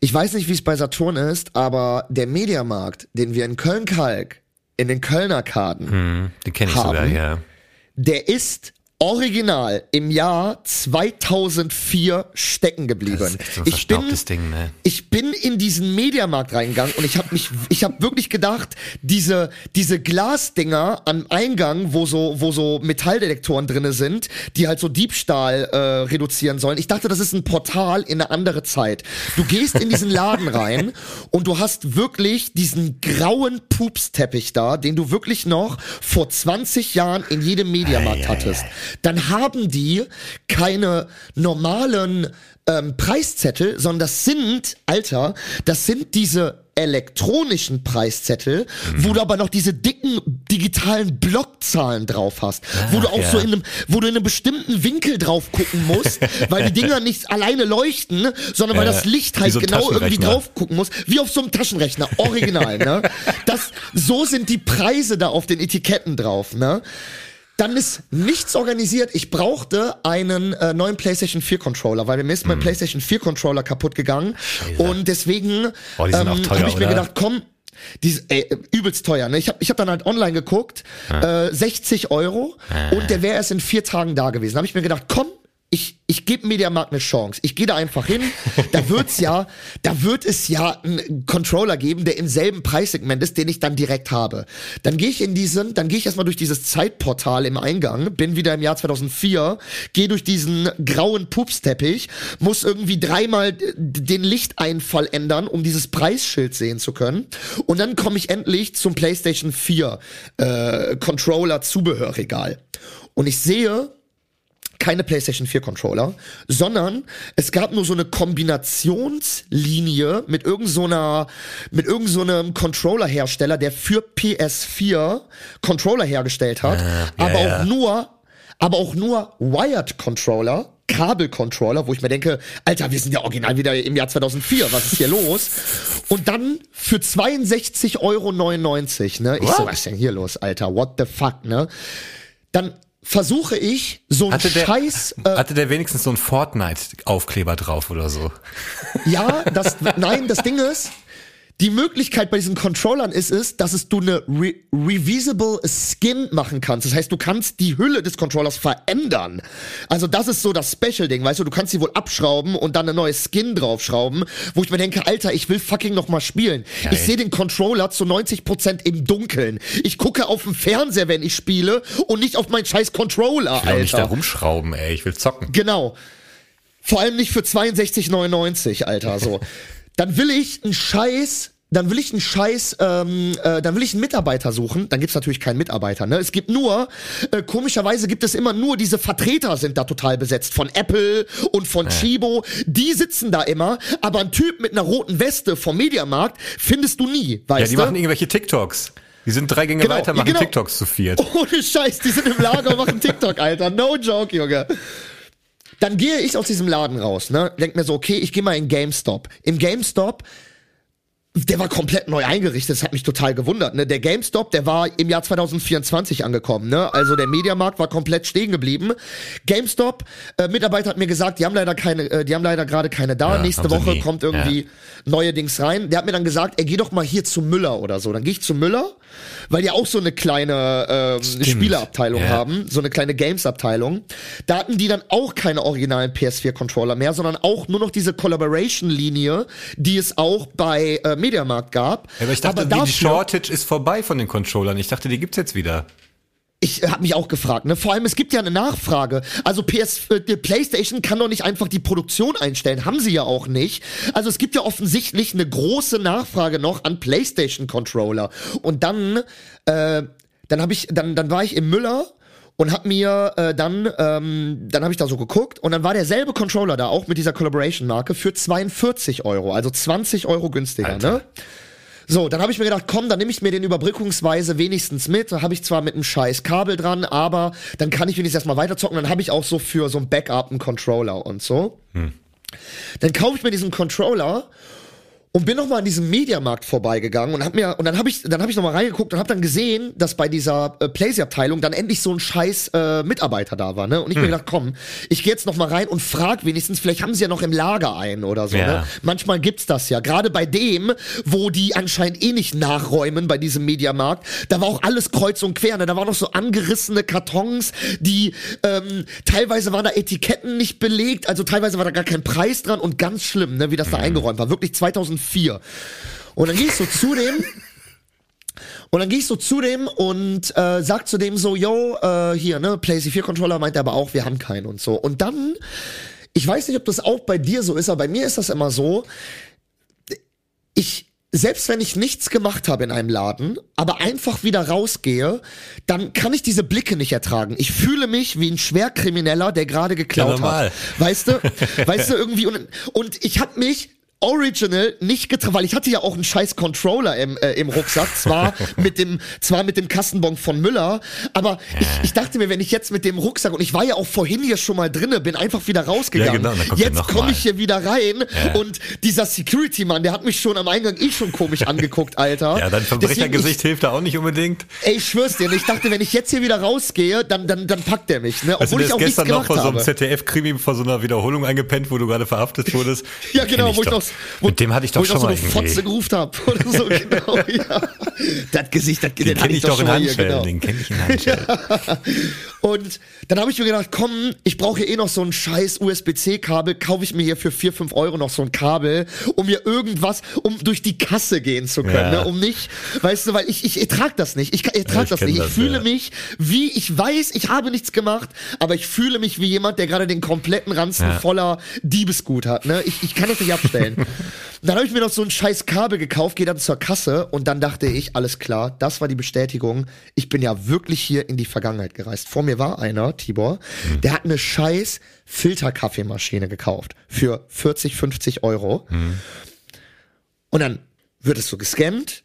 Ich weiß nicht, wie es bei Saturn ist, aber der Mediamarkt, den wir in Köln-Kalk, in den Kölner Karten hm, den kenn ich haben, sogar, ja. der ist original im Jahr 2004 stecken geblieben. Das ist echt so ich bin, Ding, ne? ich bin in diesen Mediamarkt reingegangen und ich habe mich, ich habe wirklich gedacht, diese diese Glasdinger am Eingang, wo so wo so Metalldetektoren drinne sind, die halt so Diebstahl äh, reduzieren sollen. Ich dachte, das ist ein Portal in eine andere Zeit. Du gehst in diesen Laden rein und du hast wirklich diesen grauen Pupsteppich da, den du wirklich noch vor 20 Jahren in jedem Mediamarkt hattest dann haben die keine normalen ähm, Preiszettel, sondern das sind, Alter, das sind diese elektronischen Preiszettel, mhm. wo du aber noch diese dicken digitalen Blockzahlen drauf hast, ah, wo du auch ja. so in einem, wo du in einem bestimmten Winkel drauf gucken musst, weil die Dinger nicht alleine leuchten, sondern weil das Licht halt so genau irgendwie drauf gucken muss, wie auf so einem Taschenrechner, original, ne? Das, so sind die Preise da auf den Etiketten drauf, ne? Dann ist nichts organisiert. Ich brauchte einen äh, neuen PlayStation 4 Controller, weil mir ist mein mhm. PlayStation 4 Controller kaputt gegangen. Scheiße. Und deswegen oh, ähm, habe ich mir oder? gedacht, komm, Die, ey, übelst teuer, ne? Ich habe ich hab dann halt online geguckt, äh, 60 Euro und der wäre erst in vier Tagen da gewesen. Da habe ich mir gedacht, komm, ich, ich gebe Mediamarkt eine Chance. Ich gehe da einfach hin. Da wird's ja, da wird es ja einen Controller geben, der im selben Preissegment ist, den ich dann direkt habe. Dann gehe ich in diesen, dann gehe ich erstmal durch dieses Zeitportal im Eingang, bin wieder im Jahr 2004, gehe durch diesen grauen Pupsteppich, muss irgendwie dreimal den Lichteinfall ändern, um dieses Preisschild sehen zu können. Und dann komme ich endlich zum PlayStation 4 äh, Controller Zubehörregal. Und ich sehe keine PlayStation 4 Controller, sondern es gab nur so eine Kombinationslinie mit irgend so einer, mit irgend so einem Controller Hersteller, der für PS4 Controller hergestellt hat, ja, aber ja. auch nur, aber auch nur Wired Controller. Kabelcontroller, wo ich mir denke, Alter, wir sind ja original wieder im Jahr 2004, was ist hier los? Und dann für 62,99 Euro, ne? Ich so, What? was ist denn hier los, Alter? What the fuck, ne? Dann versuche ich so ein Hatte der, Scheiß, äh, hatte der wenigstens so einen Fortnite-Aufkleber drauf oder so? ja, das, nein, das Ding ist, die Möglichkeit bei diesen Controllern ist es, dass es du eine re revisable Skin machen kannst. Das heißt, du kannst die Hülle des Controllers verändern. Also das ist so das Special-Ding, weißt du, du kannst sie wohl abschrauben und dann eine neue Skin draufschrauben, wo ich mir denke, Alter, ich will fucking noch mal spielen. Geil. Ich sehe den Controller zu 90% im Dunkeln. Ich gucke auf den Fernseher, wenn ich spiele und nicht auf meinen scheiß Controller, Ich will auch nicht da Alter. rumschrauben, ey. Ich will zocken. Genau. Vor allem nicht für 62,99, Alter, so. Dann will ich einen Scheiß, dann will ich einen Scheiß, ähm, äh, dann will ich einen Mitarbeiter suchen. Dann gibt's natürlich keinen Mitarbeiter, ne? Es gibt nur, äh, komischerweise gibt es immer nur diese Vertreter sind da total besetzt. Von Apple und von Chibo. Die sitzen da immer, aber ein Typ mit einer roten Weste vom Mediamarkt findest du nie, weißt Ja, die du? machen irgendwelche TikToks. Die sind drei Gänge Genau, weiter, machen genau. TikToks zu viert. Ohne Scheiß, die sind im Lager und machen TikTok, Alter. No joke, Junge. Dann gehe ich aus diesem Laden raus, ne? Denk mir so, okay, ich gehe mal in GameStop. Im GameStop, der war komplett neu eingerichtet, das hat mich total gewundert, ne? Der GameStop, der war im Jahr 2024 angekommen, ne? Also der Mediamarkt war komplett stehen geblieben. GameStop, äh, Mitarbeiter hat mir gesagt, die haben leider keine, äh, die haben leider gerade keine da. Ja, Nächste Woche nie. kommt irgendwie neue Dings rein. Der hat mir dann gesagt, ey, geh doch mal hier zu Müller oder so. Dann gehe ich zu Müller, weil die auch so eine kleine ähm, Spieleabteilung Ja. haben, so eine kleine Games-Abteilung. Da hatten die dann auch keine originalen PS4-Controller mehr, sondern auch nur noch diese Collaboration-Linie, die es auch bei äh, Mediamarkt gab. Ja, aber ich dachte, die, dafür- die Shortage ist vorbei von den Controllern. Ich dachte, die gibt's jetzt wieder. Ich habe mich auch gefragt, ne? Vor allem, es gibt ja eine Nachfrage. Also PS, äh, die PlayStation kann doch nicht einfach die Produktion einstellen, haben sie ja auch nicht. Also es gibt ja offensichtlich eine große Nachfrage noch an PlayStation Controller. Und dann, äh, dann habe ich, dann, dann war ich im Müller und hab mir äh, dann, ähm, dann habe ich da so geguckt und dann war derselbe Controller da auch mit dieser Collaboration-Marke für 42 Euro, also 20 Euro günstiger, Alter. ne? So, dann habe ich mir gedacht, komm, dann nehme ich mir den überbrückungsweise wenigstens mit. Da habe ich zwar mit einem scheiß Kabel dran, aber dann kann ich wenigstens erstmal weiterzocken. Dann habe ich auch so für so ein Backup einen Controller und so. Dann kaufe ich mir diesen Controller und bin noch mal an diesem Mediamarkt vorbeigegangen und hab mir und dann habe ich dann habe ich noch mal reingeguckt und habe dann gesehen, dass bei dieser äh, Playsee Abteilung dann endlich so ein scheiß äh, Mitarbeiter da war, ne? Und ich mir gedacht, komm, ich gehe jetzt noch mal rein und frag wenigstens, vielleicht haben sie ja noch im Lager einen oder so, Ja. ne? Manchmal gibt's das ja, gerade bei dem, wo die anscheinend eh nicht nachräumen bei diesem Mediamarkt, da war auch alles kreuz und quer, ne? Da waren noch so angerissene Kartons, die ähm, teilweise waren da Etiketten nicht belegt, also teilweise war da gar kein Preis dran und ganz schlimm, ne, wie das da eingeräumt war, wirklich 2004. Und dann gehe ich so zu dem und dann gehe ich so zu dem und äh, sag zu dem so, yo, äh, hier, ne, PlayStation 4 Controller meint er aber auch, wir haben keinen und so. Und dann, ich weiß nicht, ob das auch bei dir so ist, aber bei mir ist das immer so, ich, selbst wenn ich nichts gemacht habe in einem Laden, aber einfach wieder rausgehe, dann kann ich diese Blicke nicht ertragen. Ich fühle mich wie ein Schwerkrimineller, der gerade geklaut Ja, hat. Weißt du? Weißt du, irgendwie, und, und ich habe mich original nicht getraut, weil ich hatte ja auch einen scheiß Controller im, äh, im Rucksack, zwar mit dem, zwar mit dem Kassenbon von Müller, aber ich, ich dachte mir, wenn ich jetzt mit dem Rucksack, und ich war ja auch vorhin hier schon mal drinne, bin einfach wieder rausgegangen. Ja, genau, jetzt noch komme ich hier wieder rein Ja. und dieser Security-Mann, der hat mich schon am Eingang eh schon komisch angeguckt, Alter. Ja, dein Verbrechergesicht hilft da auch nicht unbedingt. Ey, ich schwör's dir, ich dachte, wenn ich jetzt hier wieder rausgehe, dann, dann, dann packt er mich, ne? Also Obwohl der ich auch nichts gestern noch gemacht vor so einem habe. ZDF-Krimi vor so einer Wiederholung eingepennt, wo du gerade verhaftet wurdest. Ja, genau, wo ich noch Wo, Mit dem hatte ich doch schon ich mal so eine. Fotze gerufen habe oder so, genau, ja. Das Gesicht, das Den den kenne ich doch in Handschellen. genau. Den kenne ich in Handschellen. Und dann habe ich mir gedacht, komm, ich brauche hier eh noch so ein scheiß USB-C-Kabel, kaufe ich mir hier für 4, 5 Euro noch so ein Kabel, um mir irgendwas, um durch die Kasse gehen zu können, Ja. ne? um nicht, weißt du, weil ich, ich ertrag das nicht, ich, ertrag ich das nicht, ich das, fühle ja. mich wie, ich weiß, ich habe nichts gemacht, aber ich fühle mich wie jemand, der gerade den kompletten Ranzen Ja. voller Diebesgut hat, ne? ich, ich kann das nicht abstellen. dann habe ich mir noch so ein scheiß Kabel gekauft, gehe dann zur Kasse und dann dachte ich, alles klar, das war die Bestätigung, ich bin ja wirklich hier in die Vergangenheit gereist. Vor mir war einer, Tibor, der hat eine scheiß Filterkaffeemaschine gekauft für 40, 50 Euro. Und dann wird es so gescannt.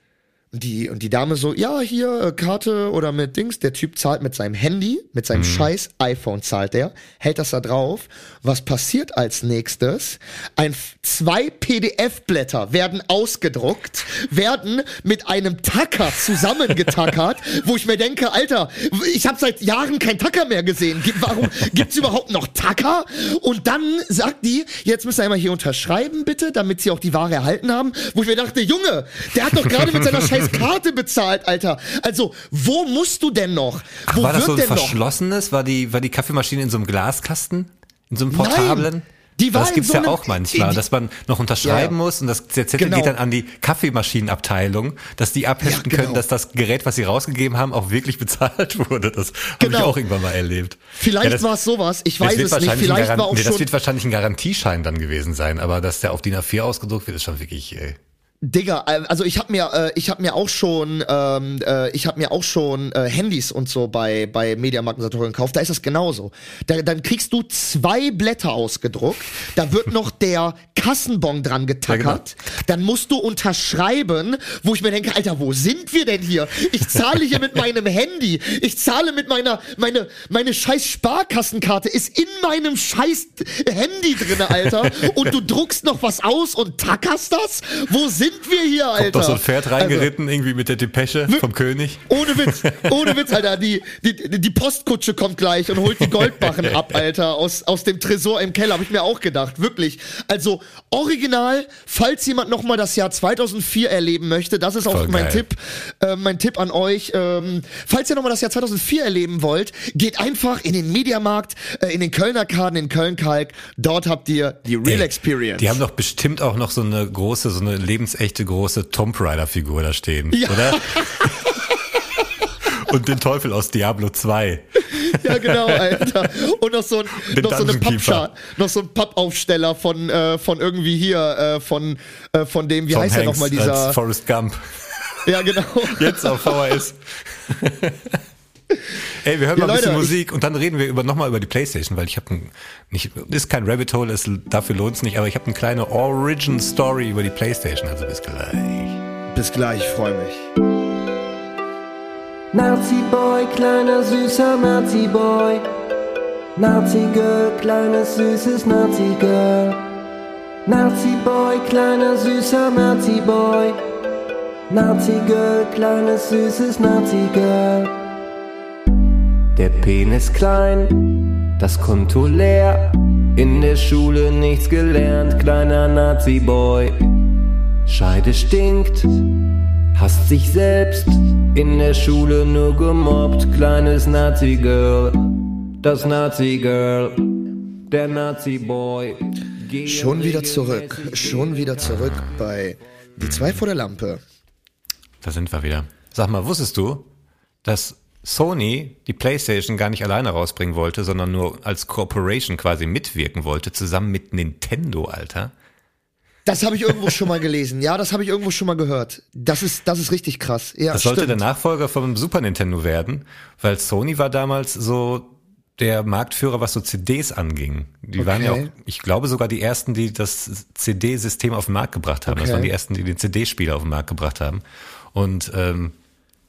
Und die, und die Dame so, ja, hier, äh, Karte oder mit Dings. Der Typ zahlt mit seinem Handy, mit seinem scheiß iPhone zahlt der, hält das da drauf. Was passiert als nächstes? Ein, zwei PDF-Blätter werden ausgedruckt, werden mit einem Tacker zusammengetackert, wo ich mir denke, Alter, ich habe seit Jahren kein Tacker mehr gesehen. Gibt- Warum gibt's überhaupt noch Tacker? Und dann sagt die, jetzt müsst ihr einmal hier unterschreiben, bitte, damit sie auch die Ware erhalten haben. Wo ich mir dachte, Junge, der hat doch gerade mit seiner scheiß Karte bezahlt, Alter. Also, wo musst du denn noch? Ach, wo war das so ein noch? verschlossenes? War die, war die Kaffeemaschine in so einem Glaskasten? In so einem portablen? Nein, die war das gibt's so ja auch manchmal, die- dass man noch unterschreiben Ja, muss und das, der Zettel Genau. geht dann an die Kaffeemaschinenabteilung, dass die abheften Ja, genau. können, dass das Gerät, was sie rausgegeben haben, auch wirklich bezahlt wurde. Das habe ich Genau. auch irgendwann mal erlebt. Vielleicht Ja, war es sowas, ich weiß es nicht. Vielleicht war auch nee, das wird wahrscheinlich ein Garantieschein dann gewesen sein, aber dass der auf DIN A4 ausgedruckt wird, ist schon wirklich, äh, Digga, also ich habe mir, äh, ich habe mir auch schon, ähm, äh, ich habe mir auch schon äh, Handys und so bei bei Mediamarkt und Saturn gekauft. Da ist das genauso. Da, dann kriegst du zwei Blätter ausgedruckt. Da wird noch der Kassenbon dran getackert. Dann musst du unterschreiben, wo ich mir denke, Alter, wo sind wir denn hier? Ich zahle hier mit meinem Handy. Ich zahle mit meiner meine meine scheiß Sparkassenkarte ist in meinem scheiß Handy drinne, Alter. Und du druckst noch was aus und tackerst das? Wo sind wir hier, Alter? doch so ein Pferd Also, reingeritten, irgendwie mit der Depesche vom König. ohne Witz, ohne Witz, Alter. Die, die, die Postkutsche kommt gleich und holt die Goldbarren ab, Alter, aus, aus dem Tresor im Keller. Habe ich mir auch gedacht, wirklich. Also, original, falls jemand nochmal das Jahr 2004 erleben möchte, das ist auch mein geil. Tipp, äh, mein Tipp an euch. Ähm, falls ihr nochmal das Jahr 2004 erleben wollt, geht einfach in den Mediamarkt, äh, in den Kölner Karten, in Köln-Kalk. Dort habt ihr die Real Ey, Experience. Die haben doch bestimmt auch noch so eine große, so eine lebensechte große Tomb Raider Figur da stehen, Ja. oder? Und den Teufel aus Diablo 2. Ja, genau, Alter. Und noch so, ein, Den noch so eine Dungeon Keeper. Pappscha noch so ein Pappaufsteller von, äh, von irgendwie hier, äh, von, äh, von dem, wie Tom heißt der Hanks nochmal, dieser. Forrest Gump. Ja, genau. Jetzt auf VHS. Ey, wir hören Ja, mal ein bisschen Leute, Musik und dann reden wir über nochmal über die Playstation, weil ich habe ein, nicht, ist kein Rabbit Hole, ist, dafür lohnt's nicht, aber ich habe eine kleine Origin Story über die Playstation, also bis gleich. Bis gleich, ich freue mich. Nazi-Boy, kleiner süßer Nazi-Boy. Nazi-Girl, kleines süßes Nazi-Girl. Nazi-Boy, kleiner süßer Nazi-Boy. Nazi-Girl, kleines süßes Nazi-Girl. Der Penis klein, das Konto leer. In der Schule nichts gelernt, kleiner Nazi-Boy. Scheide stinkt, hasst sich selbst. In der Schule nur gemobbt, kleines Nazi-Girl. Das Nazi-Girl, der Nazi-Boy. Geh Schon wieder zurück. Schon wieder zurück bei Die zwei vor der Lampe. Da sind wir wieder. Sag mal, wusstest du, dass Sony die PlayStation gar nicht alleine rausbringen wollte, sondern nur als Corporation quasi mitwirken wollte, zusammen mit Nintendo, Alter? Das habe ich irgendwo schon mal gelesen. Ja, das habe ich irgendwo schon mal gehört. Das ist, das ist richtig krass. Ja, Das sollte stimmt. der Nachfolger vom Super Nintendo werden, weil Sony war damals so der Marktführer, was so CDs anging. Die waren ja auch, Okay. ich glaube sogar die ersten, die das CD-System auf den Markt gebracht haben. Das Okay. waren die ersten, die den CD-Spieler auf den Markt gebracht haben. Und ähm,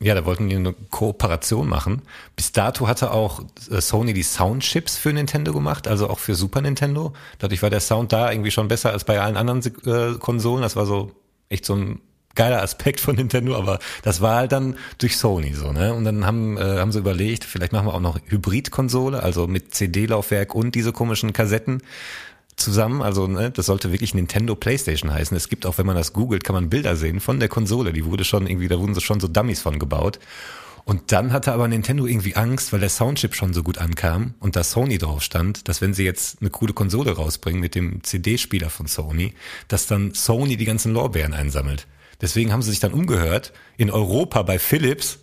ja, da wollten die eine Kooperation machen. Bis dato hatte auch äh, Sony die Soundchips für Nintendo gemacht, also auch für Super Nintendo. Dadurch war der Sound da irgendwie schon besser als bei allen anderen äh, Konsolen. Das war so echt so ein geiler Aspekt von Nintendo, aber das war halt dann durch Sony so, ne? Und dann haben, äh, haben sie überlegt, vielleicht machen wir auch noch Hybridkonsole, also mit CD-Laufwerk und diese komischen Kassetten. Zusammen. Also ne, das sollte wirklich Nintendo PlayStation heißen. Es gibt auch, wenn man das googelt, kann man Bilder sehen von der Konsole. Die wurde schon irgendwie, da wurden so schon so Dummies von gebaut. Und dann hatte aber Nintendo irgendwie Angst, weil der Soundchip schon so gut ankam und da Sony drauf stand, dass wenn sie jetzt eine coole Konsole rausbringen mit dem CD-Spieler von Sony, dass dann Sony die ganzen Lorbeeren einsammelt. Deswegen haben sie sich dann umgehört in Europa bei Philips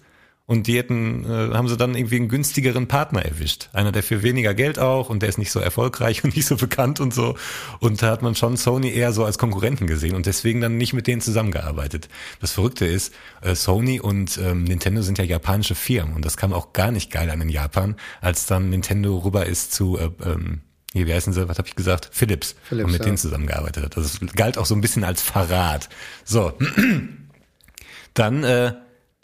und die hätten, äh, haben sie dann irgendwie einen günstigeren Partner erwischt. Einer, der für weniger Geld auch und der ist nicht so erfolgreich und nicht so bekannt und so. Und da hat man schon Sony eher so als Konkurrenten gesehen und deswegen dann nicht mit denen zusammengearbeitet. Das Verrückte ist, äh, Sony und ähm, Nintendo sind ja japanische Firmen und das kam auch gar nicht geil an in Japan, als dann Nintendo rüber ist zu äh, ähm, hier, wie heißen sie, was habe ich gesagt? Philips. Philips und mit ja. denen zusammengearbeitet hat. Das galt auch so ein bisschen als Verrat. So, dann äh,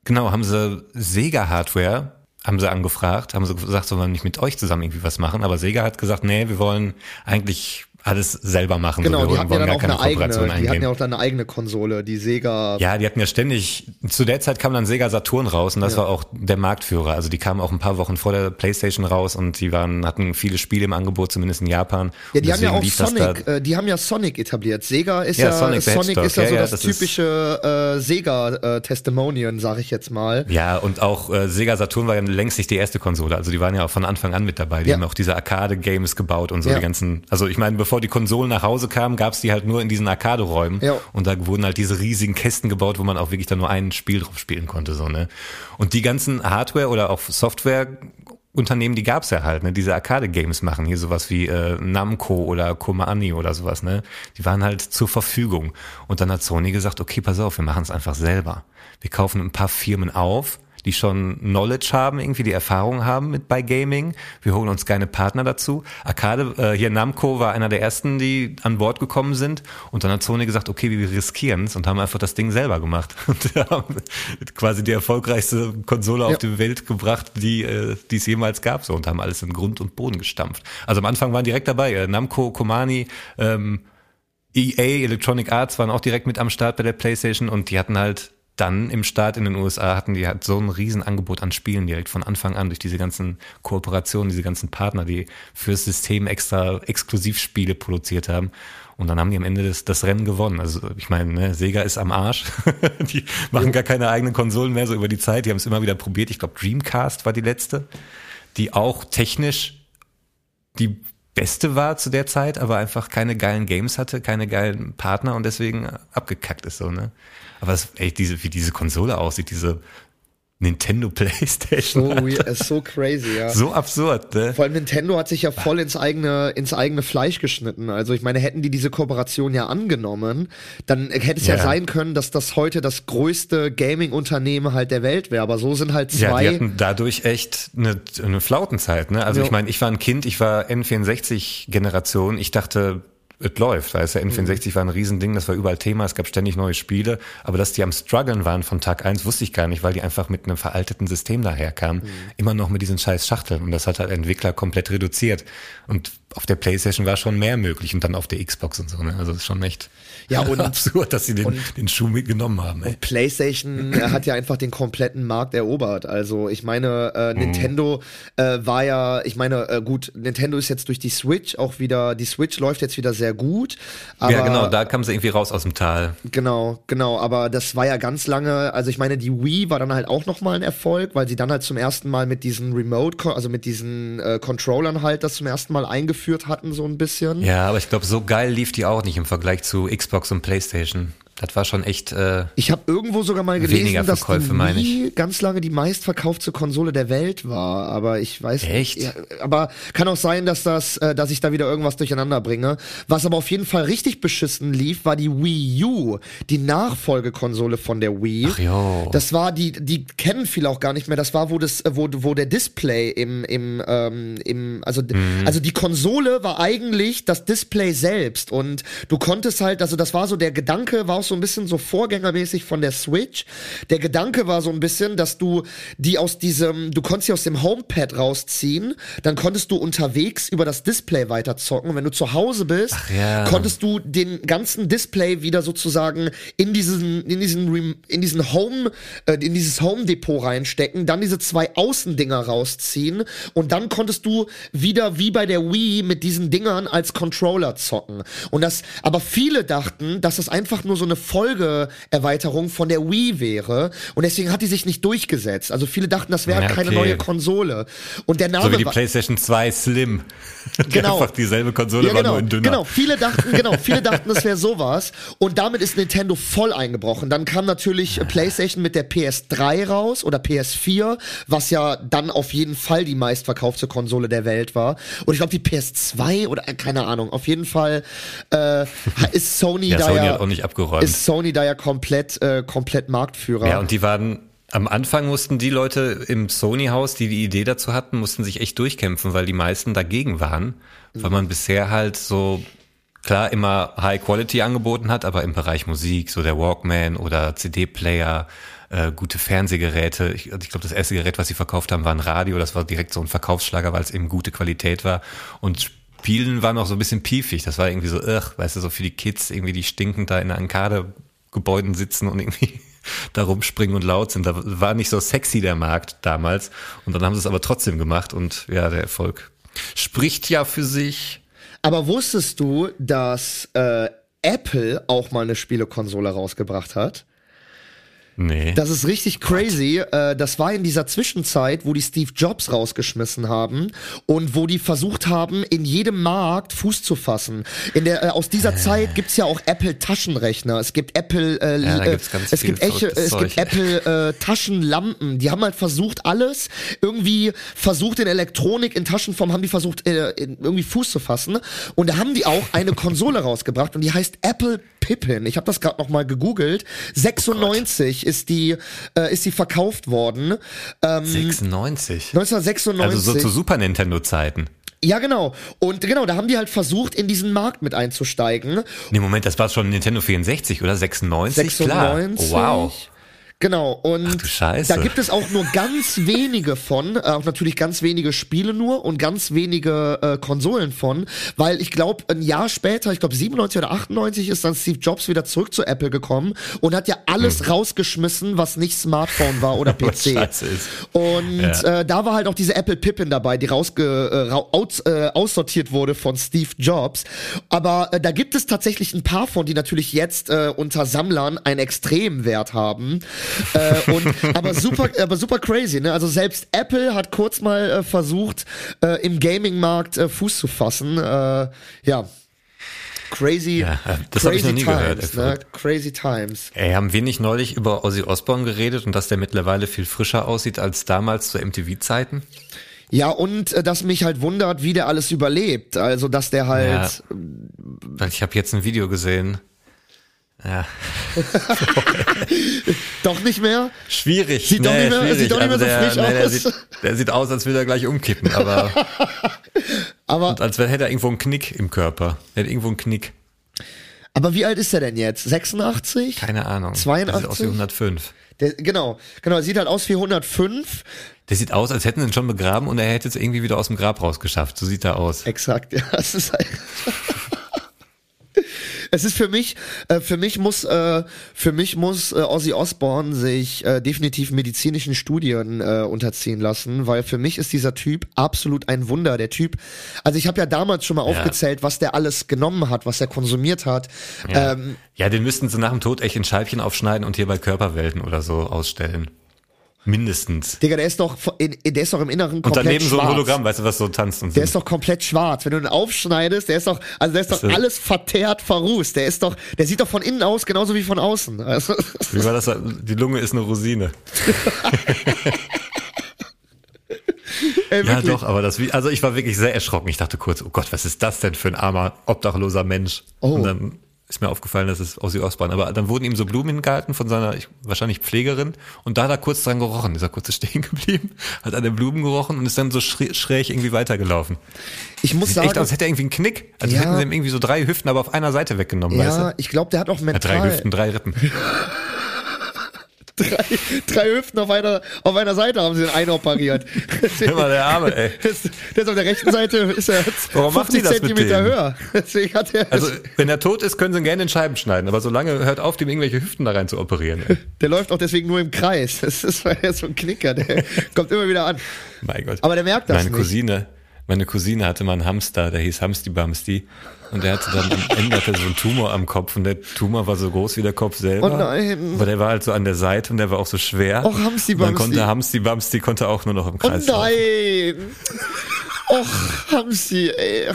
Genau, haben sie Sega Hardware, haben sie angefragt, haben sie gesagt, sollen wir nicht mit euch zusammen irgendwie was machen, aber Sega hat gesagt, nee, wir wollen eigentlich alles selber machen. Genau, so, die hatten ja dann auch eine eigene, die hatten ja auch dann eine eigene Konsole, die Sega. Ja, die hatten ja ständig, zu der Zeit kam dann Sega Saturn raus und das ja. war auch der Marktführer. Also die kamen auch ein paar Wochen vor der Playstation raus und die waren, hatten viele Spiele im Angebot, zumindest in Japan. Ja, die haben ja auch Sonic, äh, die haben ja Sonic etabliert. Sega ist ja, ja Sonic, Sonic ist ja so das, das, typische äh, Sega-Testimonium, äh, sag ich jetzt mal. Ja, und auch äh, Sega Saturn war ja längst nicht die erste Konsole. Also die waren ja auch von Anfang an mit dabei. Die haben auch diese Arcade-Games gebaut und so die ganzen, also ich meine, bevor die Konsolen nach Hause kamen, gab es die halt nur in diesen Arcade-Räumen. Ja. Und da wurden halt diese riesigen Kästen gebaut, wo man auch wirklich dann nur ein Spiel drauf spielen konnte. So, ne? Und die ganzen Hardware- oder auch Software- Unternehmen, die gab's ja halt, ne, diese Arcade-Games machen, hier sowas wie äh, Namco oder Komani oder sowas, ne? Die waren halt zur Verfügung. Und dann hat Sony gesagt, okay, pass auf, wir machen es einfach selber. Wir kaufen ein paar Firmen auf, die schon Knowledge haben, irgendwie die Erfahrung haben mit bei Gaming. Wir holen uns keine Partner dazu. Arcade, äh, hier Namco war einer der ersten, die an Bord gekommen sind. Und dann hat Sony gesagt, okay, wir riskieren es und haben einfach das Ding selber gemacht. Und haben quasi die erfolgreichste Konsole ja. auf die Welt gebracht, die, äh, die es jemals gab, so und haben alles in Grund und Boden gestampft. Also am Anfang waren direkt dabei, äh, Namco, Komani, ähm, EA, Electronic Arts waren auch direkt mit am Start bei der PlayStation und die hatten halt dann im Start in den USA hatten die halt so ein Riesenangebot an Spielen direkt von Anfang an durch diese ganzen Kooperationen, diese ganzen Partner, die fürs System extra Exklusivspiele produziert haben. Und dann haben die am Ende das, das Rennen gewonnen. Also ich meine, ne, Sega ist am Arsch. die machen gar keine eigenen Konsolen mehr so über die Zeit. Die haben es immer wieder probiert. Ich glaube, Dreamcast war die letzte, die auch technisch die beste war zu der Zeit, aber einfach keine geilen Games hatte, keine geilen Partner und deswegen abgekackt ist so, ne? Aber das, ey, diese, wie diese Konsole aussieht, diese Nintendo PlayStation. So, ist so crazy, ja. So absurd, ne? Vor allem Nintendo hat sich ja voll ins eigene, ins eigene Fleisch geschnitten. Also ich meine, hätten die diese Kooperation ja angenommen, dann hätte es ja. ja sein können, dass das heute das größte Gaming-Unternehmen halt der Welt wäre. Aber so sind halt zwei. Ja, die hatten dadurch echt eine, eine Flautenzeit, ne? Also jo. ich meine, ich war ein Kind, ich war N64-Generation. Ich dachte, es läuft. Weißt du, N64 mhm. war ein Riesending, das war überall Thema, es gab ständig neue Spiele. Aber dass die am struggeln waren von Tag eins, wusste ich gar nicht, weil die einfach mit einem veralteten System daherkamen. Mhm. Immer noch mit diesen scheiß Schachteln. Und das hat halt Entwickler komplett reduziert. Und auf der Playstation war schon mehr möglich und dann auf der Xbox und so. Ne? Also ist schon echt ja, und, absurd, dass sie den, den Schuh mitgenommen haben. Ey. Und PlayStation äh, hat ja einfach den kompletten Markt erobert. Also ich meine, äh, mhm. Nintendo äh, war ja, ich meine, äh, gut, Nintendo ist jetzt durch die Switch auch wieder, die Switch läuft jetzt wieder sehr gut. Aber, ja, genau, da kam sie irgendwie raus aus dem Tal. Genau, genau, aber das war ja ganz lange, also ich meine, die Wii war dann halt auch nochmal ein Erfolg, weil sie dann halt zum ersten Mal mit diesen Remote, also mit diesen äh, Controllern halt das zum ersten Mal eingeführt hatten, so ein bisschen. Ja, aber ich glaube, so geil lief die auch nicht im Vergleich zu Xbox und PlayStation. Das war schon echt. Äh, ich habe irgendwo sogar mal gelesen, dass die Wii ganz lange die meistverkaufte Konsole der Welt war, aber ich weiß echt. Nicht, ja, aber kann auch sein, dass das, äh, dass ich da wieder irgendwas durcheinander bringe. Was aber auf jeden Fall richtig beschissen lief, war die Wii U, die Nachfolgekonsole von der Wii. Ach jo. Das war die, die kennen viele auch gar nicht mehr. Das war wo das, wo wo der Display im im ähm, im also mhm. also die Konsole war eigentlich das Display selbst und du konntest halt, also das war so der Gedanke, war auch so so ein bisschen so vorgängermäßig von der Switch. Der Gedanke war so ein bisschen, dass du die aus diesem, du konntest sie aus dem Homepad rausziehen, dann konntest du unterwegs über das Display weiter zocken. Wenn du zu Hause bist, ja. konntest du den ganzen Display wieder sozusagen in diesen, in diesen, in diesen Home, äh, in dieses Home Depot reinstecken, dann diese zwei Außendinger rausziehen und dann konntest du wieder wie bei der Wii mit diesen Dingern als Controller zocken. Und das, aber viele dachten, dass das einfach nur so eine Folgeerweiterung von der Wii wäre und deswegen hat die sich nicht durchgesetzt. Also viele dachten, das wäre Ja, keine okay. neue Konsole. Und der Name So wie die war, PlayStation 2 Slim. Die Genau. Einfach dieselbe Konsole ja, war genau, nur in dünner. genau. Viele dachten, genau, viele dachten, es wäre sowas. Und damit ist Nintendo voll eingebrochen. Dann kam natürlich PlayStation mit der PS3 raus oder PS4, was ja dann auf jeden Fall die meistverkaufte Konsole der Welt war. Und ich glaube, die PS2 oder äh, keine Ahnung. Auf jeden Fall äh, ist Sony Ja, da Sony ja hat auch nicht abgeräumt. Ist Sony da ja komplett äh, komplett Marktführer. Ja, und die waren, am Anfang mussten die Leute im Sony-Haus, die die Idee dazu hatten, mussten sich echt durchkämpfen, weil die meisten dagegen waren, weil man bisher halt so, klar, immer High Quality angeboten hat, aber im Bereich Musik, so der Walkman oder CD-Player, äh, gute Fernsehgeräte. Ich, ich glaube, das erste Gerät, was sie verkauft haben, war ein Radio. Das war direkt so ein Verkaufsschlager, weil es eben gute Qualität war. Und Spielen war noch so ein bisschen piefig. Das war irgendwie so, ugh, weißt du, so für die Kids, irgendwie die stinkend da in der Arcade-Gebäuden sitzen und irgendwie da rumspringen und laut sind. Da war nicht so sexy der Markt damals. Und dann haben sie es aber trotzdem gemacht und ja, der Erfolg spricht ja für sich. Aber wusstest du, dass äh, Apple auch mal eine Spielekonsole rausgebracht hat? Nee. Das ist richtig crazy. Äh, das war in dieser Zwischenzeit, wo die Steve Jobs rausgeschmissen haben und wo die versucht haben, in jedem Markt Fuß zu fassen. In der, äh, aus dieser Zeit gibt's ja auch Apple Taschenrechner. Es gibt Apple, äh, Ja, äh, es gibt verrücktes es gibt Zeug. Apple äh, Taschenlampen. Die haben halt versucht, alles irgendwie versucht in Elektronik, in Taschenform haben die versucht, äh, irgendwie Fuß zu fassen. Und da haben die auch eine Konsole rausgebracht und die heißt Apple Pippin. Ich habe das gerade noch mal gegoogelt. 96 ist die äh, ist die verkauft worden. Ähm, 96. 1996. Also so zu Super Nintendo-Zeiten. ja, genau. Und genau, da haben die halt versucht, in diesen Markt mit einzusteigen. Nee, Moment, das war schon Nintendo 64 oder 96? 96. Klar. Oh, wow. Genau, und da gibt es auch nur ganz wenige von, äh, auch natürlich ganz wenige Spiele nur und ganz wenige äh, Konsolen von, weil ich glaube, ein Jahr später, ich glaube 97 oder 98 ist dann Steve Jobs wieder zurück zu Apple gekommen und hat ja alles rausgeschmissen, was nicht Smartphone war oder Hm. PC. Und Ja. äh, da war halt auch diese Apple Pippin dabei, die rausge, äh, aus, äh, aussortiert wurde von Steve Jobs. Aber äh, da gibt es tatsächlich ein paar von, die natürlich jetzt äh, unter Sammlern einen extremen Wert haben. Äh, und, aber super, aber super crazy, ne? Also selbst Apple hat kurz mal äh, versucht, äh, im Gaming-Markt äh, Fuß zu fassen. Äh, ja. Crazy, Ja, das hab ich noch nie gehört, times, ey, ne? Crazy times. Ey, haben wir nicht neulich über Ozzy Osbourne geredet und dass der mittlerweile viel frischer aussieht als damals zu MTV-Zeiten? Ja, und äh, dass mich halt wundert, wie der alles überlebt. Also, dass der halt. Ja. Weil ich habe jetzt ein Video gesehen. Ja, Doch nicht mehr? schwierig. Sieht doch nicht mehr- sieht doch nicht mehr so der, frisch der, aus. sieht, der sieht aus, als würde er gleich umkippen, aber Aber, als hätte er irgendwo einen Knick im Körper. Er hat irgendwo einen Knick. aber wie alt ist er denn jetzt? 86? Keine Ahnung. 82? Der sieht aus wie 105. Der, genau, genau, er sieht halt aus wie 105. Der sieht aus, als hätten sie ihn schon begraben und er hätte es irgendwie wieder aus dem Grab rausgeschafft. So sieht er aus. Exakt, ja. Es ist halt Es ist für mich, äh, für mich muss, äh, für mich muss äh, Ozzy Osbourne sich äh, definitiv medizinischen Studien äh, unterziehen lassen, weil für mich ist dieser Typ absolut ein Wunder. Der Typ, also ich habe ja damals schon mal aufgezählt, was der alles genommen hat, was er konsumiert hat. Ja. Ähm, ja, den müssten sie nach dem Tod echt in Scheibchen aufschneiden und hier bei Körperwelten oder so ausstellen. Mindestens. Digga, der ist doch, in, der ist doch im Inneren Und komplett daneben so ein schwarz. Hologramm, weißt du, was so tanzt und Der so. ist doch komplett schwarz. Wenn du den aufschneidest, der ist doch, also der ist doch Ist alles verteert, verrußt. Der ist doch, der sieht doch von innen aus genauso wie von außen. Also, Wie war das? Die Lunge ist eine Rosine. ey, Ja, doch, aber das, wie- also ich war wirklich sehr erschrocken. Ich dachte kurz, oh Gott, was ist das denn für ein armer, obdachloser Mensch? Oh. Und dann, ist mir aufgefallen, dass es Ozzy Osbourne. Aber dann wurden ihm so Blumen hingehalten von seiner ich, wahrscheinlich Pflegerin und da hat er kurz dran gerochen. Ist er kurz stehen geblieben, hat an den Blumen gerochen und ist dann so schräg, schräg irgendwie weitergelaufen. Ich muss Sieht sagen, echt aus, hätte er irgendwie einen Knick. Also Ja. hätten sie ihm irgendwie so drei Hüften, aber auf einer Seite weggenommen, weißt ja, du? ich glaube, der hat auch Ja, mental drei Hüften, drei Rippen. drei, drei Hüften auf einer, auf einer Seite haben sie den einen operiert. Immer der Arme, ey. Das- Der ist auf der rechten Seite ist er Warum machen die 50 das mit Zentimeter höher. Deswegen hat er, Also, wenn er tot ist, können sie ihn gerne in Scheiben schneiden. Aber solange hört auf, dem irgendwelche Hüften da rein zu operieren. Ey. der läuft auch deswegen nur im Kreis. Das ist weil er so ein Knicker, der kommt immer wieder an. Mein Gott. Aber der merkt das meine nicht. Cousine, meine Cousine hatte mal einen Hamster, der hieß Hamsti Bamsti. Und der hatte dann am Ende hatte so einen Tumor am Kopf und der Tumor war so groß wie der Kopf selber. Oh nein. Aber der war halt so an der Seite und der war auch so schwer. Och, Hamsti Und Dann Bamsti. konnte Hamsti Bamsti konnte auch nur noch im Oh Kreis laufen. nein! Och, haben sie, ey.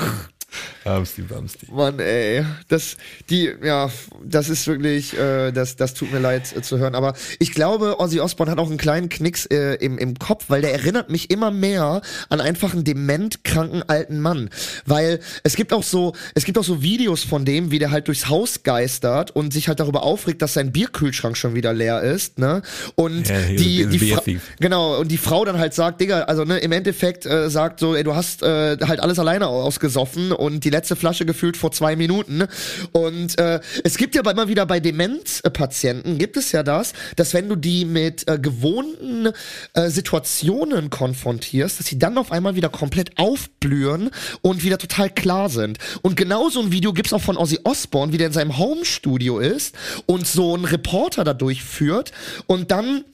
Hamsti Bamsti. Mann, ey. Das, die, ja, das ist wirklich, äh, das, das tut mir leid äh, zu hören. Aber ich glaube, Ozzy Osbourne hat auch einen kleinen Knicks äh, im, im Kopf, weil der erinnert mich immer mehr an einfach einen dement kranken alten Mann. Weil es gibt auch so, es gibt auch so Videos von dem, wie der halt durchs Haus geistert und sich halt darüber aufregt, dass sein Bierkühlschrank schon wieder leer ist, ne? Und Ja, die, die Fra. Genau, und die Frau dann halt sagt, Digga, also ne, im Endeffekt äh, sagt so, ey, du hast äh, halt alles alleine ausgesoffen und die letzte Flasche gefühlt vor zwei Minuten. Und äh, es gibt ja immer wieder bei Demenzpatienten, gibt es ja das, dass wenn du die mit äh, gewohnten äh, Situationen konfrontierst, dass sie dann auf einmal wieder komplett aufblühen und wieder total klar sind. Und genau so ein Video gibt's auch von Ozzy Osbourne, wie der in seinem Homestudio ist und so ein Reporter da durchführt und dann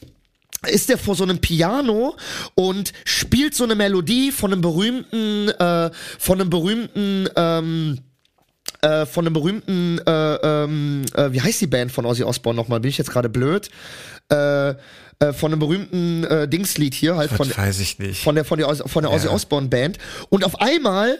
ist er vor so einem Piano und spielt so eine Melodie von einem berühmten, äh, von einem berühmten, ähm, äh, von einem berühmten, äh, ähm, äh, wie heißt die Band von Ozzy Osbourne nochmal? Bin ich jetzt gerade blöd? Äh, äh, von einem berühmten äh, Dingslied hier, halt von, von der von der von der Ozzy. Osbourne Band und auf einmal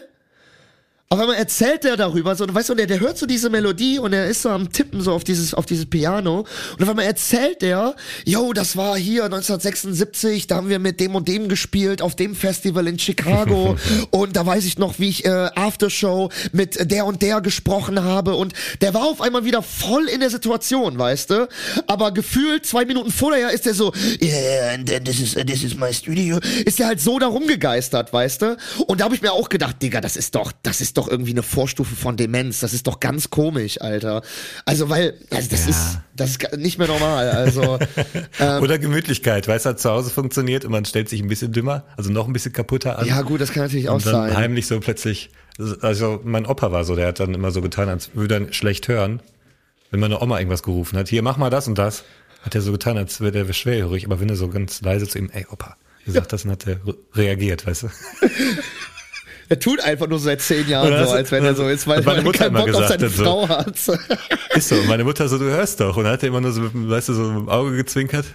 auf einmal erzählt er darüber, so, weißt du, und der, der hört so diese Melodie und er ist so am Tippen so auf dieses, auf dieses Piano. Und auf einmal erzählt er, yo, das war hier 1976, da haben wir mit dem und dem gespielt auf dem Festival in Chicago. Und da weiß ich noch, wie ich äh, Aftershow mit der und der gesprochen habe. Und der war auf einmal wieder voll in der Situation, weißt du, aber gefühlt zwei Minuten vorher ist er so, yeah, and this is, this is my studio, ist er halt so da rumgegeistert, weißt du, und da habe ich mir auch gedacht, Digga, das ist doch, das ist doch irgendwie eine Vorstufe von Demenz. Das ist doch ganz komisch, Alter. Also, weil, also das Ja. ist, das ist nicht mehr normal. Also, ähm, Oder Gemütlichkeit, weißt du, hat zu Hause funktioniert und man stellt sich ein bisschen dümmer, also noch ein bisschen kaputter an. ja gut, das kann natürlich auch und dann sein. heimlich so plötzlich, also mein Opa war so, der hat dann immer so getan, als würde er schlecht hören, wenn meine Oma irgendwas gerufen hat. Hier, mach mal das und das. Hat er so getan, als wäre der schwerhörig, aber wenn er so ganz leise zu ihm, ey Opa, gesagt das, dann hat er re- reagiert, weißt du. Er tut einfach nur seit zehn Jahren so, als wenn er so ist, weil, meine er Mutter keinen immer Bock auf gesagt seine hat, so. Frau hat. Ist so. Meine Mutter so, du hörst doch. Und dann hat er immer nur so, weißt du, so dem Auge gezwinkert.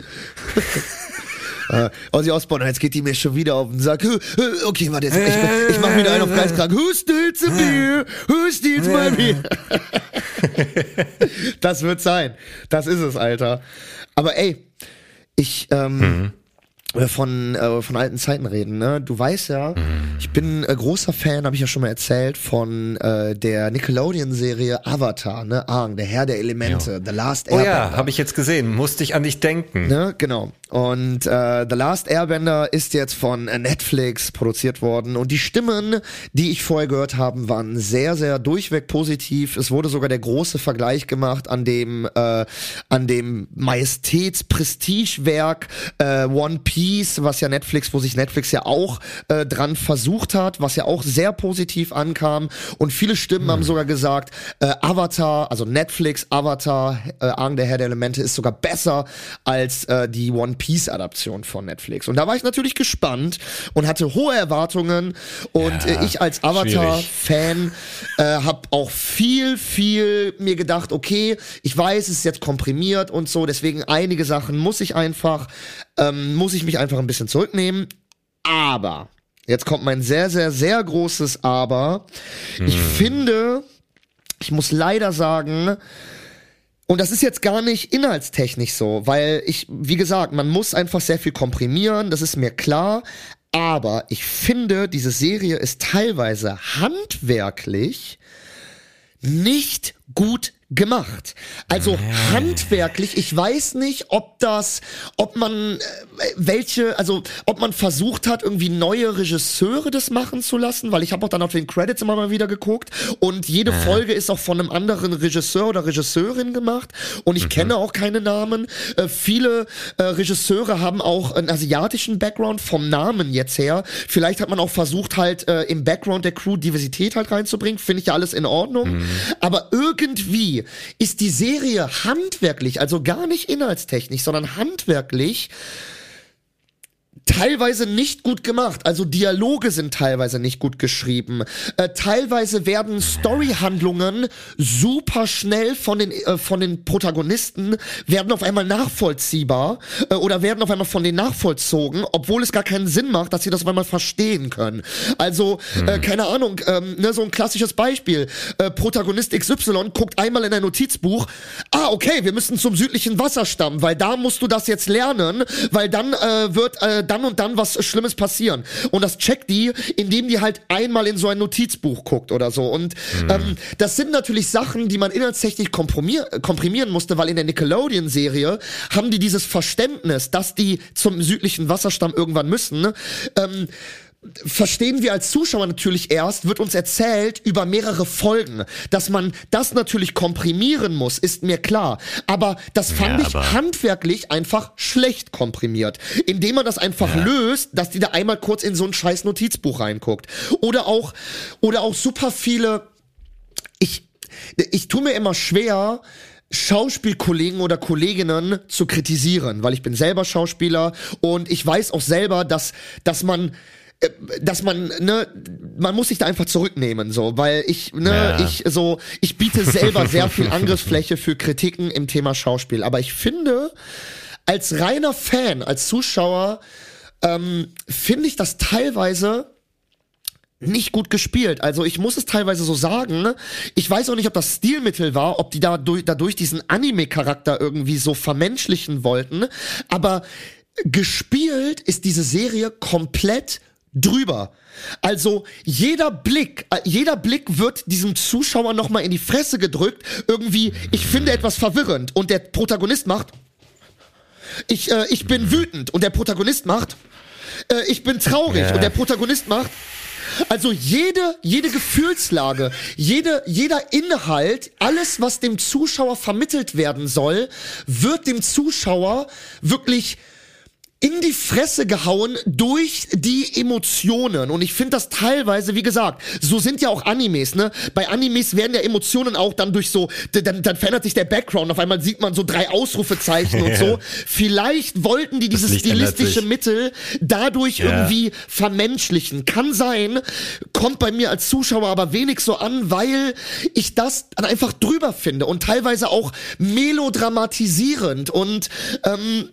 Äh, Ozzy Osbourne, jetzt geht die mir schon wieder auf den Sack. Okay, warte, jetzt, ich, ich mach wieder einen auf geistkrank. Who steals a beer? Who steals my beer? das wird sein. Das ist es, Alter. Aber ey, ich, ähm, äh, von, äh, von alten Zeiten reden, ne? Du weißt ja, ich bin äh, großer Fan, habe ich ja schon mal erzählt, von äh, der Nickelodeon-Serie Avatar, ne? Aang, der Herr der Elemente, The Last Oh Airbender. ja, habe ich jetzt gesehen. Musste ich an dich denken. Ne, genau. Und äh, The Last Airbender ist jetzt von äh, Netflix produziert worden und die Stimmen, die ich vorher gehört habe, waren sehr, sehr durchweg positiv. Es wurde sogar der große Vergleich gemacht an dem äh, an dem Majestäts-Prestigewerk äh, One Piece, was ja Netflix, wo sich Netflix ja auch äh, dran versucht hat, was ja auch sehr positiv ankam. Und viele Stimmen haben sogar gesagt, äh, Avatar, also Netflix Avatar, äh, Aang der Herr der Elemente ist sogar besser als äh, die One Piece Adaption von Netflix. Und da war ich natürlich gespannt und hatte hohe Erwartungen. Und Ja, äh, ich als Avatar schwierig. Fan äh, habe auch viel, viel mir gedacht, okay, ich weiß, es ist jetzt komprimiert und so, deswegen einige Sachen muss ich einfach, ähm, muss ich mich einfach ein bisschen zurücknehmen. Aber, jetzt kommt mein sehr, sehr, sehr großes Aber. Ich finde, ich muss leider sagen, und das ist jetzt gar nicht inhaltstechnisch so, weil ich, wie gesagt, man muss einfach sehr viel komprimieren, das ist mir klar. Aber ich finde, diese Serie ist teilweise handwerklich nicht gut gemacht. Also handwerklich, ich weiß nicht, ob das, ob man äh, welche, also ob man versucht hat, irgendwie neue Regisseure das machen zu lassen, weil ich habe auch dann auf den Credits immer mal wieder geguckt und jede Folge ist auch von einem anderen Regisseur oder Regisseurin gemacht und ich kenne auch keine Namen. Äh, viele äh, Regisseure haben auch einen asiatischen Background vom Namen jetzt her. Vielleicht hat man auch versucht halt äh, im Background der Crew Diversität halt reinzubringen, finde ich ja alles in Ordnung, aber irgendwie ist die Serie handwerklich, also gar nicht inhaltstechnisch, sondern handwerklich teilweise nicht gut gemacht. Also Dialoge sind teilweise nicht gut geschrieben. Äh, teilweise werden Storyhandlungen super schnell von den äh, von den Protagonisten werden auf einmal nachvollziehbar äh, oder werden auf einmal von denen nachvollzogen, obwohl es gar keinen Sinn macht, dass sie das auf einmal verstehen können. Also äh, keine Ahnung, ähm, ne, so ein klassisches Beispiel: äh, Protagonist XY guckt einmal in ein Notizbuch. Ah, okay, wir müssen zum südlichen Wasserstamm, weil da musst du das jetzt lernen, weil dann äh, wird äh, dann und dann was Schlimmes passieren. Und das checkt die, indem die halt einmal in so ein Notizbuch guckt oder so. Und ähm, das sind natürlich Sachen, die man inhaltstechnisch komprimier komprimieren musste, weil in der Nickelodeon-Serie haben die dieses Verständnis, dass die zum südlichen Wasserstamm irgendwann müssen. ne? Ähm, verstehen wir als Zuschauer natürlich erst, wird uns erzählt über mehrere Folgen. Dass man das natürlich komprimieren muss, ist mir klar. Aber das fand Ja, ich handwerklich einfach schlecht komprimiert. Indem man das einfach löst, dass die da einmal kurz in so ein scheiß Notizbuch reinguckt. Oder auch, oder auch super viele, ich, ich tue mir immer schwer, Schauspielkollegen oder Kolleginnen zu kritisieren, weil ich bin selber Schauspieler und ich weiß auch selber, dass, dass man dass man ne man muss sich da einfach zurücknehmen so weil ich ne Ja. ich so ich biete selber sehr viel Angriffsfläche für Kritiken im Thema Schauspiel aber ich finde als reiner Fan als Zuschauer ähm, finde ich das teilweise nicht gut gespielt. Also ich muss es teilweise so sagen. Ich weiß auch nicht, ob das Stilmittel war, ob die dadurch, dadurch diesen Anime-Charakter irgendwie so vermenschlichen wollten. Aber gespielt ist diese Serie komplett drüber. Also jeder Blick, äh, jeder Blick wird diesem Zuschauer nochmal in die Fresse gedrückt. Irgendwie, ich finde etwas verwirrend. Und der Protagonist macht, ich, äh, ich bin wütend. Und der Protagonist macht, äh, ich bin traurig. Ja. Und der Protagonist macht, also jede, jede Gefühlslage, jede, jeder Inhalt, alles, was dem Zuschauer vermittelt werden soll, wird dem Zuschauer wirklich in die Fresse gehauen durch die Emotionen. Und ich finde das teilweise, wie gesagt, so sind ja auch Animes, ne? Bei Animes werden ja Emotionen auch dann durch so, dann, dann verändert sich der Background. Auf einmal sieht man so drei Ausrufezeichen und so. Vielleicht wollten die dieses stilistische. Mittel dadurch Ja. irgendwie vermenschlichen. Kann sein, kommt bei mir als Zuschauer aber wenig so an, weil ich das dann einfach drüber finde und teilweise auch melodramatisierend und ähm,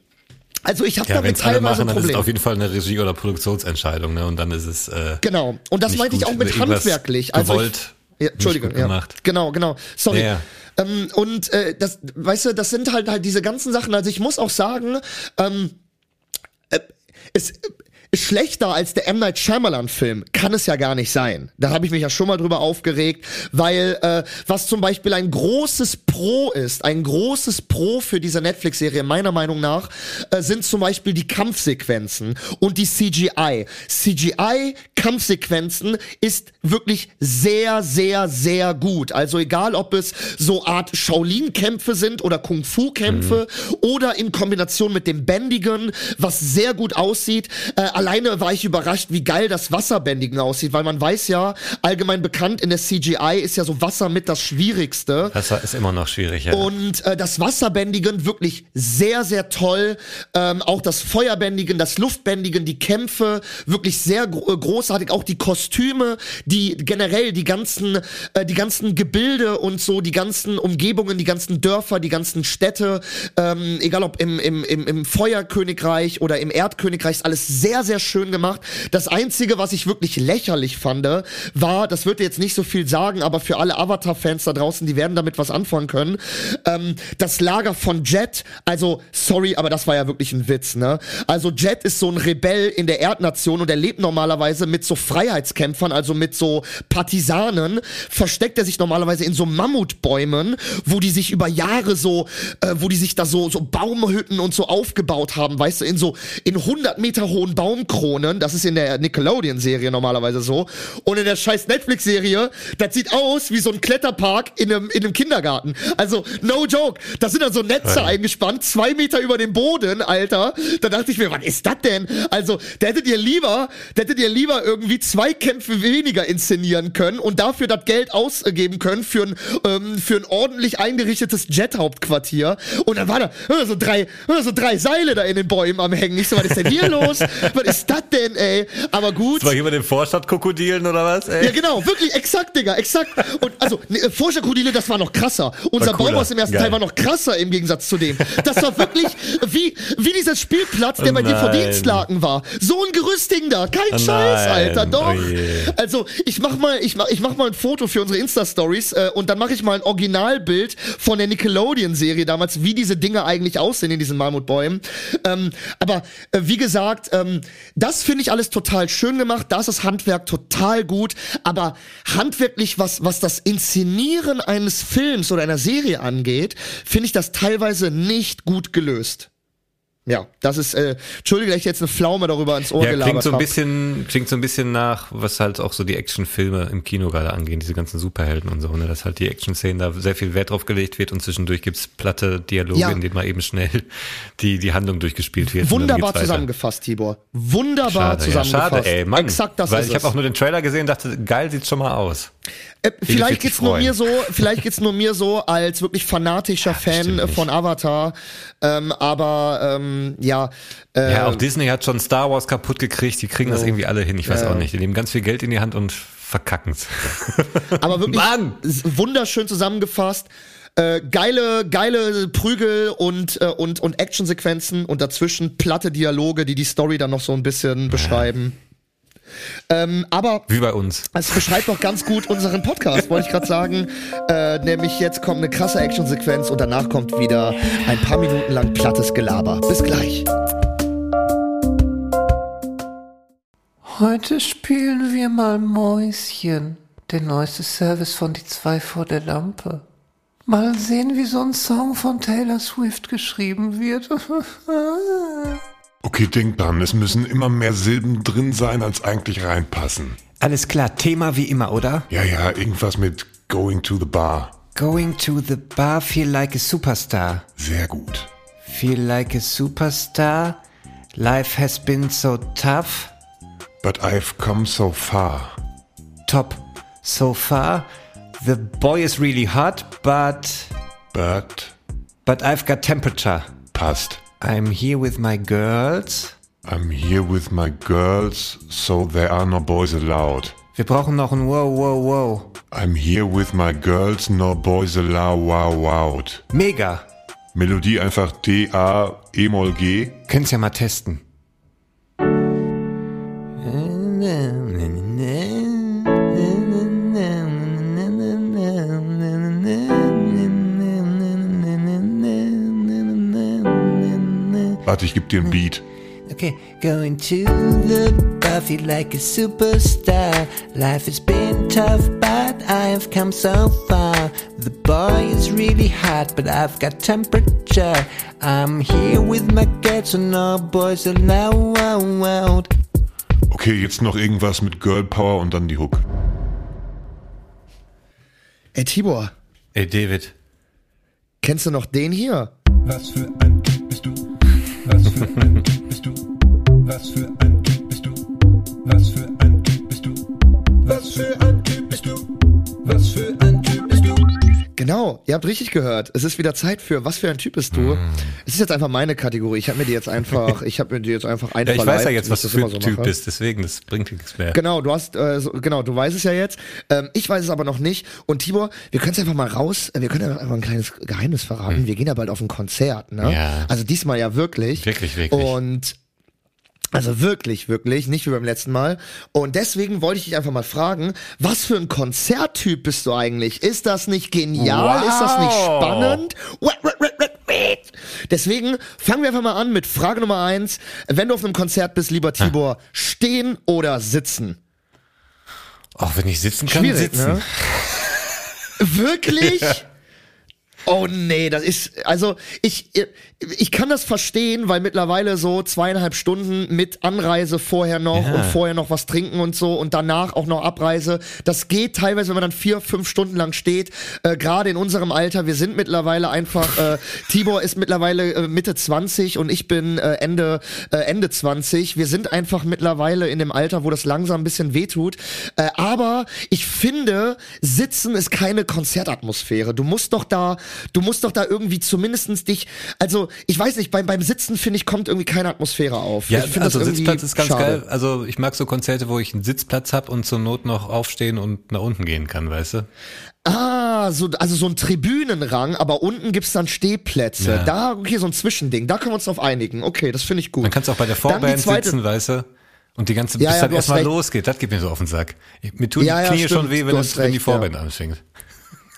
also ich habe Ja, damit es alle teilweise machen, dann ist es Problem. auf jeden Fall eine Regie- oder Produktionsentscheidung, ne? Und dann ist es äh, Genau. Und das meinte ich auch mit irgendwas handwerklich. Also gewollt, ich, ja, Entschuldigung, ja. gemacht. Genau, genau. Sorry. Ja, ja. Ähm, und äh, das, weißt du, das sind halt halt diese ganzen Sachen. Also ich muss auch sagen, ähm, äh, es schlechter als der M. Night Shyamalan-Film. Kann es ja gar nicht sein. Da habe ich mich ja schon mal drüber aufgeregt, weil äh, was zum Beispiel ein großes Pro ist, ein großes Pro für diese Netflix-Serie meiner Meinung nach, äh, sind zum Beispiel die Kampfsequenzen und die CGI. CGI-Kampfsequenzen ist wirklich sehr, sehr, sehr gut. Also egal, ob es so Art Shaolin-Kämpfe sind oder Kung-Fu-Kämpfe oder in Kombination mit dem Bändigen, was sehr gut aussieht. Äh, alleine war ich überrascht, wie geil das Wasserbändigen aussieht, weil man weiß ja, allgemein bekannt in der CGI ist ja so Wasser mit das Schwierigste. das ist immer noch schwierig, ja. Und äh, das Wasserbändigen wirklich sehr, sehr toll. Ähm, auch das Feuerbändigen, das Luftbändigen, die Kämpfe wirklich sehr gro äh, großartig. Auch die Kostüme, die generell die ganzen, äh, die ganzen Gebilde und so, die ganzen Umgebungen, die ganzen Dörfer, die ganzen Städte, ähm, egal ob im, im, im, im Feuerkönigreich oder im Erdkönigreich, ist alles sehr, sehr schön gemacht. Das Einzige, was ich wirklich lächerlich fand, war, das wird jetzt nicht so viel sagen, aber für alle Avatar-Fans da draußen, die werden damit was anfangen können, ähm, das Lager von Jet, also sorry, aber das war ja wirklich ein Witz, ne? Also Jet ist so ein Rebell in der Erdnation und er lebt normalerweise mit so Freiheitskämpfern, also mit so Partisanen, versteckt er sich normalerweise in so Mammutbäumen, wo die sich über Jahre so, äh, wo die sich da so, so Baumhütten und so aufgebaut haben, weißt du, in so, in 100 Meter hohen Baumkronen, das ist in der Nickelodeon-Serie normalerweise so, und in der scheiß Netflix-Serie, das sieht aus wie so ein Kletterpark in einem, in einem Kindergarten. Also, no joke, da sind dann so Netze Ja. eingespannt, zwei Meter über dem Boden, Alter. Da dachte ich mir, was ist das denn? Also, da hättet ihr lieber, da hättet ihr lieber irgendwie zwei Kämpfe weniger inszenieren können und dafür das Geld ausgeben können für ein, ähm, für ein ordentlich eingerichtetes Jet-Hauptquartier. Und dann war da äh, so drei, äh, so drei Seile da in den Bäumen am Hängen. Ich so, was ist denn hier los? Was ist das denn, ey? Aber gut. Das war hier den Vorstadtkokodilen oder was? Ey? Ja, genau, wirklich, exakt, Digga, exakt. Und also, ne, Forscherkrodile, das war noch krasser. Unser War cooler. Baum aus dem ersten Geil. Teil war noch krasser im Gegensatz zu dem. Das war wirklich wie, wie dieser Spielplatz, der Oh bei dir vor. Dienstlaken war. So ein Gerüstding da, kein Oh Scheiß. Alter, doch. Oh. Also, ich mach mal, ich mach, ich mach mal ein Foto für unsere Insta-Stories äh, und dann mache ich mal ein Originalbild von der Nickelodeon-Serie damals, wie diese Dinge eigentlich aussehen in diesen Mammutbäumen. Ähm, aber äh, wie gesagt, ähm, das finde ich alles total schön gemacht. Da ist das Handwerk total gut. Aber handwerklich, was, was das Inszenieren eines Films oder einer Serie angeht, finde ich das teilweise nicht gut gelöst. Ja, das ist, äh, Entschuldige, dass ich jetzt eine Pflaume darüber ins Ohr Ja, gelabert klingt so ein hab. bisschen, klingt so ein bisschen nach, was halt auch so die Actionfilme im Kino gerade angehen, diese ganzen Superhelden und so, ne, dass halt die Action-Szenen da sehr viel Wert drauf gelegt wird und zwischendurch gibt's platte Dialoge, Ja. in denen mal eben schnell die, die Handlung durchgespielt wird. Wunderbar zusammengefasst, Tibor. Wunderbar Schade, ja, zusammengefasst. schade, ey, Mann. Exakt das Weil ich es. habe auch nur den Trailer gesehen und dachte, geil, sieht's schon mal aus. Äh, vielleicht geht's nur mir so, vielleicht geht's nur mir so als wirklich fanatischer Fan von Avatar. Ähm, aber ähm, ja, äh, Ja, auch Disney hat schon Star Wars kaputt gekriegt, die kriegen das irgendwie alle hin, ich weiß Ja. auch nicht. Die nehmen ganz viel Geld in die Hand und verkacken's. aber wirklich Mann! wunderschön zusammengefasst. Äh, geile, geile Prügel und äh, und und Actionsequenzen und dazwischen platte Dialoge, die die Story dann noch so ein bisschen beschreiben. Ähm, aber Wie bei uns. Es beschreibt doch ganz gut unseren Podcast, wollte ich gerade sagen. Äh, nämlich jetzt kommt eine krasse Actionsequenz und danach kommt wieder ein paar Minuten lang plattes Gelaber. Bis gleich. Heute spielen wir mal Mäuschen, der neueste Service von die zwei vor der Lampe. Mal sehen, wie so ein Song von Taylor Swift geschrieben wird. Okay, denk dran, es müssen immer mehr Silben drin sein, als eigentlich reinpassen. Alles klar, Thema wie immer, oder? Ja, ja, irgendwas mit going to the bar. Going to the bar, feel like a superstar. Sehr gut. Feel like a superstar. Life has been so tough. But I've come so far. Top. So far, the boy is really hot, but But but I've got temperature. passt. I'm here with my girls. I'm here with my girls, so there are no boys allowed. Wir brauchen noch ein Wow, wow, wow. I'm here with my girls, no boys allowed. Wow, wow. Mega. Melodie einfach D, A, E, Moll, G. Könnt's ja mal testen. Warte, ich geb dir ein Beat. Okay, going to the feel like a superstar. Life has been tough, but I've come so far. The boy is really hot, but I've got temperature. I'm here with my girls, so no boys allowed. Okay, jetzt noch irgendwas mit Girl Power und dann die Hook. Ey, Tibor, Ey, David. kennst du noch den hier? Was für ein für ein Typ bist du? Was für ein Genau, ihr habt richtig gehört. Es ist wieder Zeit für Was für ein Typ bist du? Es ist jetzt einfach meine Kategorie. Ich habe mir die jetzt einfach, ich habe mir die jetzt einfach Ja, einverleibt. ich weiß ja jetzt, was du für ein so Typ mache. bist, deswegen, das bringt nichts mehr. Genau, du hast, äh, so, genau, du weißt es ja jetzt. Ähm, ich weiß es aber noch nicht. Und Tibor, wir können es einfach mal raus, äh, wir können einfach ein kleines Geheimnis verraten. Wir gehen ja bald auf ein Konzert, ne? Hm. Ja. Also diesmal ja wirklich. Wirklich, wirklich. Und Also wirklich, wirklich, nicht wie beim letzten Mal. Und deswegen wollte ich dich einfach mal fragen, was für ein Konzerttyp bist du eigentlich? Ist das nicht genial? Wow. Ist das nicht spannend? Deswegen fangen wir einfach mal an mit Frage Nummer eins. Wenn du auf einem Konzert bist, lieber Tibor, stehen oder sitzen? Auch wenn ich sitzen kann, Schwierig, sitzen. ne? Wirklich? Oh nee, das ist, also ich, ich kann das verstehen, weil mittlerweile so zweieinhalb Stunden mit Anreise vorher noch Ja. und vorher noch was trinken und so und danach auch noch Abreise, das geht teilweise, wenn man dann vier, fünf Stunden lang steht, äh, gerade in unserem Alter, wir sind mittlerweile einfach, äh, Tibor ist mittlerweile äh, Mitte 20 und ich bin äh, Ende, äh, Ende 20, wir sind einfach mittlerweile in dem Alter, wo das langsam ein bisschen wehtut, äh, aber ich finde, Sitzen ist keine Konzertatmosphäre, du musst doch da, du musst doch da irgendwie zumindestens dich, also ich weiß nicht, beim, beim Sitzen finde ich, kommt irgendwie keine Atmosphäre auf. Ja, ich finde also das Sitzplatz ist ganz schade. geil. Also ich mag so Konzerte, wo ich einen Sitzplatz hab und zur Not noch aufstehen und nach unten gehen kann, weißt du? Ah, so, also so ein Tribünenrang, aber unten gibt's dann Stehplätze. Ja. Da, okay, so ein Zwischending, da können wir uns drauf einigen. Okay, das finde ich gut. Man kann auch bei der Dann Vorband sitzen, weißt du? Und die ganze, Ja, bis ja, dann du erstmal recht. losgeht, das geht mir so auf den Sack. Mir tun Ja, die Knie schon weh, du wenn, es, wenn die. Vorband anfängt.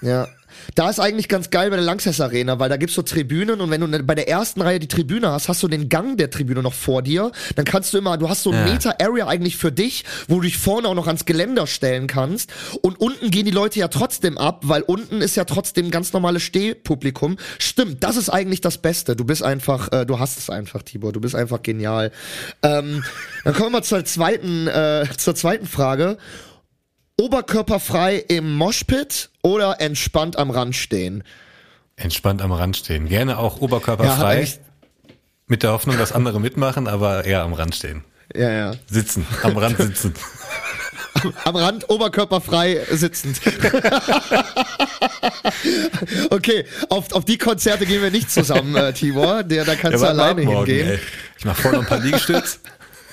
Ja. Da ist eigentlich ganz geil bei der Lanxess Arena, weil da gibt's so Tribünen und wenn du ne- bei der ersten Reihe die Tribüne hast, hast du den Gang der Tribüne noch vor dir. Dann kannst du immer, du hast so ein Ja. Meter Area eigentlich für dich, wo du dich vorne auch noch ans Geländer stellen kannst. Und unten gehen die Leute ja trotzdem ab, weil unten ist ja trotzdem ganz normales Stehpublikum. Stimmt, das ist eigentlich das Beste. Du bist einfach, äh, du hast es einfach, Tibor. Du bist einfach genial. Ähm, dann kommen wir mal zur zweiten, äh, zur zweiten Frage. Oberkörperfrei im Moshpit oder entspannt am Rand stehen? Entspannt am Rand stehen. Gerne auch Ja, oberkörperfrei. eigentlich- mit der Hoffnung, dass andere mitmachen, aber eher am Rand stehen. Ja, ja. Sitzen. Am Rand sitzen. Am Rand oberkörperfrei sitzend. okay, auf, auf die Konzerte gehen wir nicht zusammen, äh, Tibor. Der, da kannst du Ja, mal alleine morgen, hingehen. ey. Ich mach vorne ein paar Liegestütz.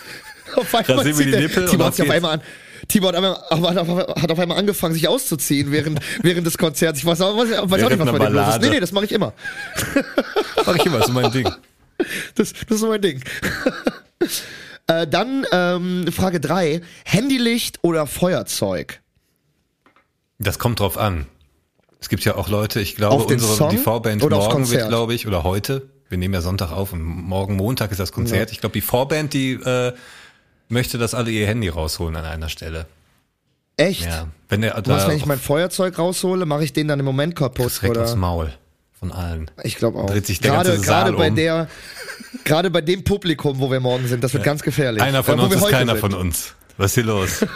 Auf einmal Da sehen wir die Nippel Tibor hat sich auf einmal an. Tibor hat, einmal, hat, auf, einmal angefangen, sich auszuziehen während, während des Konzerts. Ich weiß auch, was, weiß auch nicht, was bei dem los ist. Nee, nee, das mache ich immer. Mach ich immer, das ist mein Ding. Das, das ist mein Ding. äh, dann ähm, Frage drei: Handylicht oder Feuerzeug? Das kommt drauf an. Es gibt ja auch Leute, ich glaube, unsere die Vorband morgen wird, glaube ich, oder heute. Wir nehmen ja Sonntag auf und morgen Montag ist das Konzert. Ich glaube, die Vorband, die äh, möchte, dass alle ihr Handy rausholen an einer Stelle. Echt? Ja. Wenn der da wenn ich mein Feuerzeug raushole, mache ich den dann im Moment kaputt, direkt aufs oder? Maul von allen. Ich glaube auch. Dreht sich der gerade, ganze Saal gerade bei um. der, gerade bei dem Publikum, wo wir morgen sind, das wird ganz gefährlich. Einer von wo uns ist keiner sind. von uns. Was ist hier los?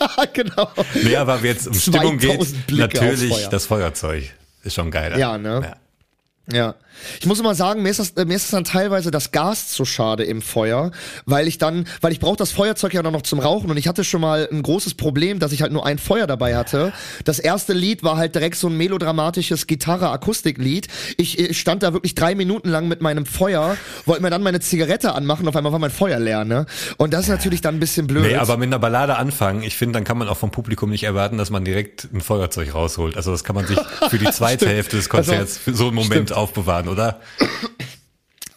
ja, genau. Nee, aber jetzt um Stimmung 2000 geht, Blicke aufs natürlich das Feuerzeug. Ist schon geil. Ja, ne? Ja. Ich muss immer sagen, mir ist, das, äh, mir ist das dann teilweise das Gas zu schade im Feuer, weil ich dann, weil ich brauche das Feuerzeug ja dann noch zum Rauchen und ich hatte schon mal ein großes Problem, dass ich halt nur ein Feuer dabei hatte. Das erste Lied war halt direkt so ein melodramatisches Gitarre-Akustiklied. Ich, ich stand da wirklich drei Minuten lang mit meinem Feuer, wollte mir dann meine Zigarette anmachen, auf einmal war mein Feuer leer, ne? Und das ist natürlich dann ein bisschen blöd. Nee, aber mit einer Ballade anfangen, ich finde, dann kann man auch vom Publikum nicht erwarten, dass man direkt ein Feuerzeug rausholt. Also das kann man sich für die zweite Stimmt. Hälfte des Konzerts für so einen Moment aufbewahren, oder?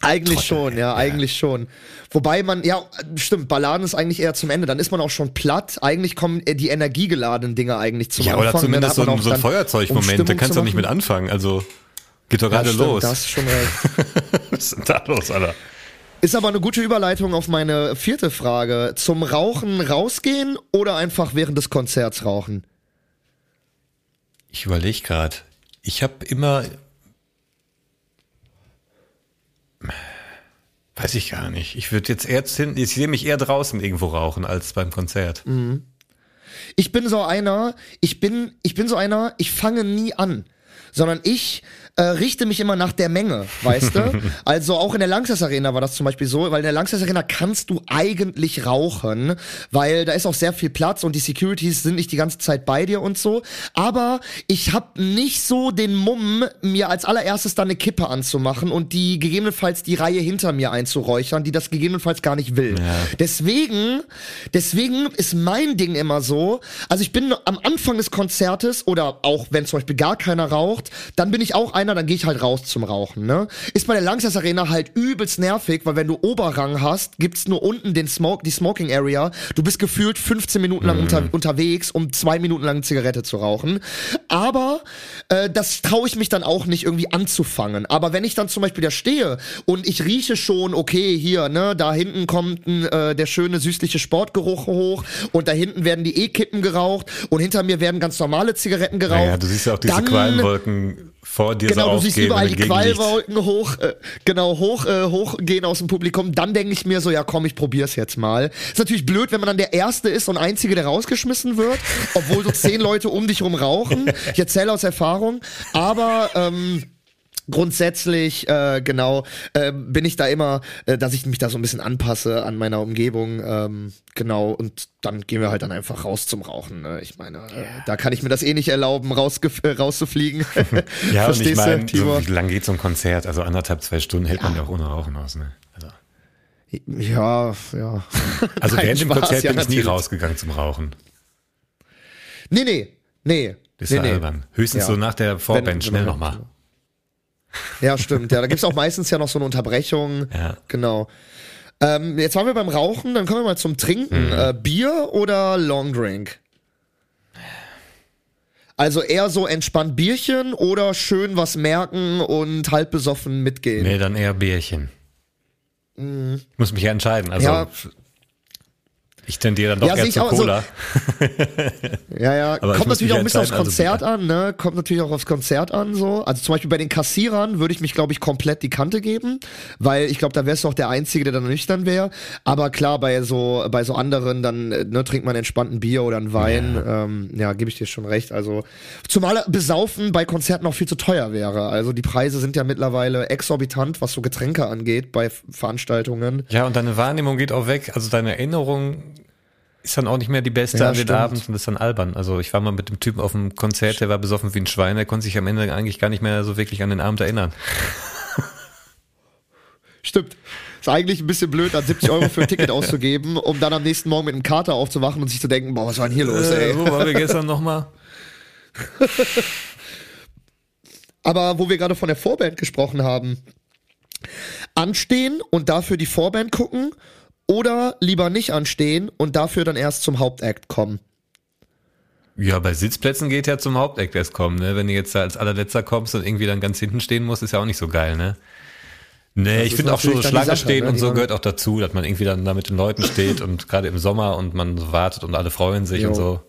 Eigentlich schon, ja, eigentlich schon. Wobei man, ja, stimmt, Balladen ist eigentlich eher zum Ende. Dann ist man auch schon platt. Eigentlich kommen äh, die energiegeladenen Dinge eigentlich zum Ja, Anfang. oder zumindest so ein, auch so ein dann, um Feuerzeugmoment, da kannst du nicht mit anfangen. Also geht doch Ja, gerade los. Das ist schon recht. Was ist denn da los, Alter? Ist aber eine gute Überleitung auf meine vierte Frage. Zum Rauchen rausgehen oder einfach während des Konzerts rauchen? Ich überlege gerade. Ich habe immer. Weiß ich gar nicht. Ich würde jetzt eher ich sehe mich eher draußen irgendwo rauchen als beim Konzert. Ich bin so einer, ich bin, ich bin so einer, ich fange nie an, sondern ich äh, richte mich immer nach der Menge, weißt du? Also auch in der Langsess Arena war das zum Beispiel so, weil in der Langsess Arena kannst du eigentlich rauchen, weil da ist auch sehr viel Platz und die Securities sind nicht die ganze Zeit bei dir und so. Aber ich habe nicht so den Mumm, mir als allererstes dann eine Kippe anzumachen und die gegebenenfalls die Reihe hinter mir einzuräuchern, die das gegebenenfalls gar nicht will. Deswegen, deswegen ist mein Ding immer so, also ich bin am Anfang des Konzertes oder auch wenn zum Beispiel gar keiner raucht, dann bin ich auch einer, Arena, dann gehe ich halt raus zum Rauchen, ne? Ist bei der Langsess Arena halt übelst nervig, weil wenn du Oberrang hast, gibt's nur unten den Smoke, die Smoking Area. Du bist gefühlt 15 Minuten lang unter, unterwegs, um zwei Minuten lang eine Zigarette zu rauchen. Aber äh, das traue ich mich dann auch nicht irgendwie anzufangen. Aber wenn ich dann zum Beispiel da stehe und ich rieche schon, okay, hier, ne, da hinten kommt äh, der schöne süßliche Sportgeruch hoch und da hinten werden die E-Kippen geraucht und hinter mir werden ganz normale Zigaretten geraucht. Naja, du siehst ja auch diese Dann- Qualmwolken vor dir so Genau, du aufgehen. siehst überall die du Qualwolken hoch, äh, genau, hoch, äh, hochgehen aus dem Publikum. Dann denke ich mir so, ja komm, ich probier's jetzt mal. Ist natürlich blöd, wenn man dann der Erste ist und Einzige, der rausgeschmissen wird, obwohl so zehn Leute um dich rum rauchen. Ich erzähle aus Erfahrung. Aber ähm, grundsätzlich, äh, genau, äh, bin ich da immer, äh, dass ich mich da so ein bisschen anpasse an meiner Umgebung. Ähm, genau, und dann gehen wir halt dann einfach raus zum Rauchen. Ne? Ich meine, äh, da kann ich mir das eh nicht erlauben, äh, rauszufliegen. Ja, und ich meine, so, wie lange geht so ein Konzert? Also anderthalb, zwei Stunden hält man ja auch ohne Rauchen aus, ne? Also, Ja, ja. also Nein, während dem Spaß, Konzert ja, bin ich nie natürlich. rausgegangen zum Rauchen. Nee, nee, nee. Das ist nee, ja nee. Höchstens Ja. so nach der Vorband, Wenn- schnell nochmal. Ja, stimmt. Ja, da gibt's auch meistens ja noch so eine Unterbrechung. Ja. Genau. Ähm, jetzt waren wir beim Rauchen, dann kommen wir mal zum Trinken. Mhm. Äh, Bier oder Long Drink? Also eher so entspannt Bierchen oder schön was merken und halb besoffen mitgehen. Nee, dann eher Bärchen. Ich muss mich ja entscheiden. Also Mhm. Ja. Ich tendiere dann doch Ja, eher zu auch so. Cola. Ja, ja. Aber Kommt natürlich auch ein bisschen aufs also Konzert Bier. an, ne? Kommt natürlich auch aufs Konzert an, so. Also zum Beispiel bei den Kassierern würde ich mich, glaube ich, komplett die Kante geben, weil ich glaube, da wärst du auch der Einzige, der dann nüchtern wäre. Aber klar, bei so, bei so anderen, dann äh, ne, trinkt man entspannt ein Bier oder ein Wein. Ja, ähm, ja gebe ich dir schon recht. Also, zumal Besaufen bei Konzerten auch viel zu teuer wäre. Also die Preise sind ja mittlerweile exorbitant, was so Getränke angeht bei Veranstaltungen. Ja, und deine Wahrnehmung geht auch weg. Also deine Erinnerung ist dann auch nicht mehr die beste Ja, an den. Abend und das ist dann albern. Also ich war mal mit dem Typen auf dem Konzert, der war besoffen wie ein Schwein, der konnte sich am Ende eigentlich gar nicht mehr so wirklich an den Abend erinnern. Stimmt. Ist eigentlich ein bisschen blöd, dann 70 Euro für ein Ticket auszugeben, um dann am nächsten Morgen mit einem Kater aufzuwachen und sich zu denken, boah, was war denn hier los, ey? Äh, wo waren wir gestern nochmal? Aber wo wir gerade von der Vorband gesprochen haben, anstehen und dafür die Vorband gucken oder lieber nicht anstehen und dafür dann erst zum Hauptakt kommen. Ja, bei Sitzplätzen geht ja zum Haupteck erst kommen, ne? Wenn du jetzt da als allerletzter kommst und irgendwie dann ganz hinten stehen musst, ist ja auch nicht so geil, ne? Nee, ich ist finde auch so Schlange Sache, stehen ne? und so gehört auch dazu, dass man irgendwie dann da mit den Leuten steht und gerade im Sommer und man wartet und alle freuen sich Jo. und so.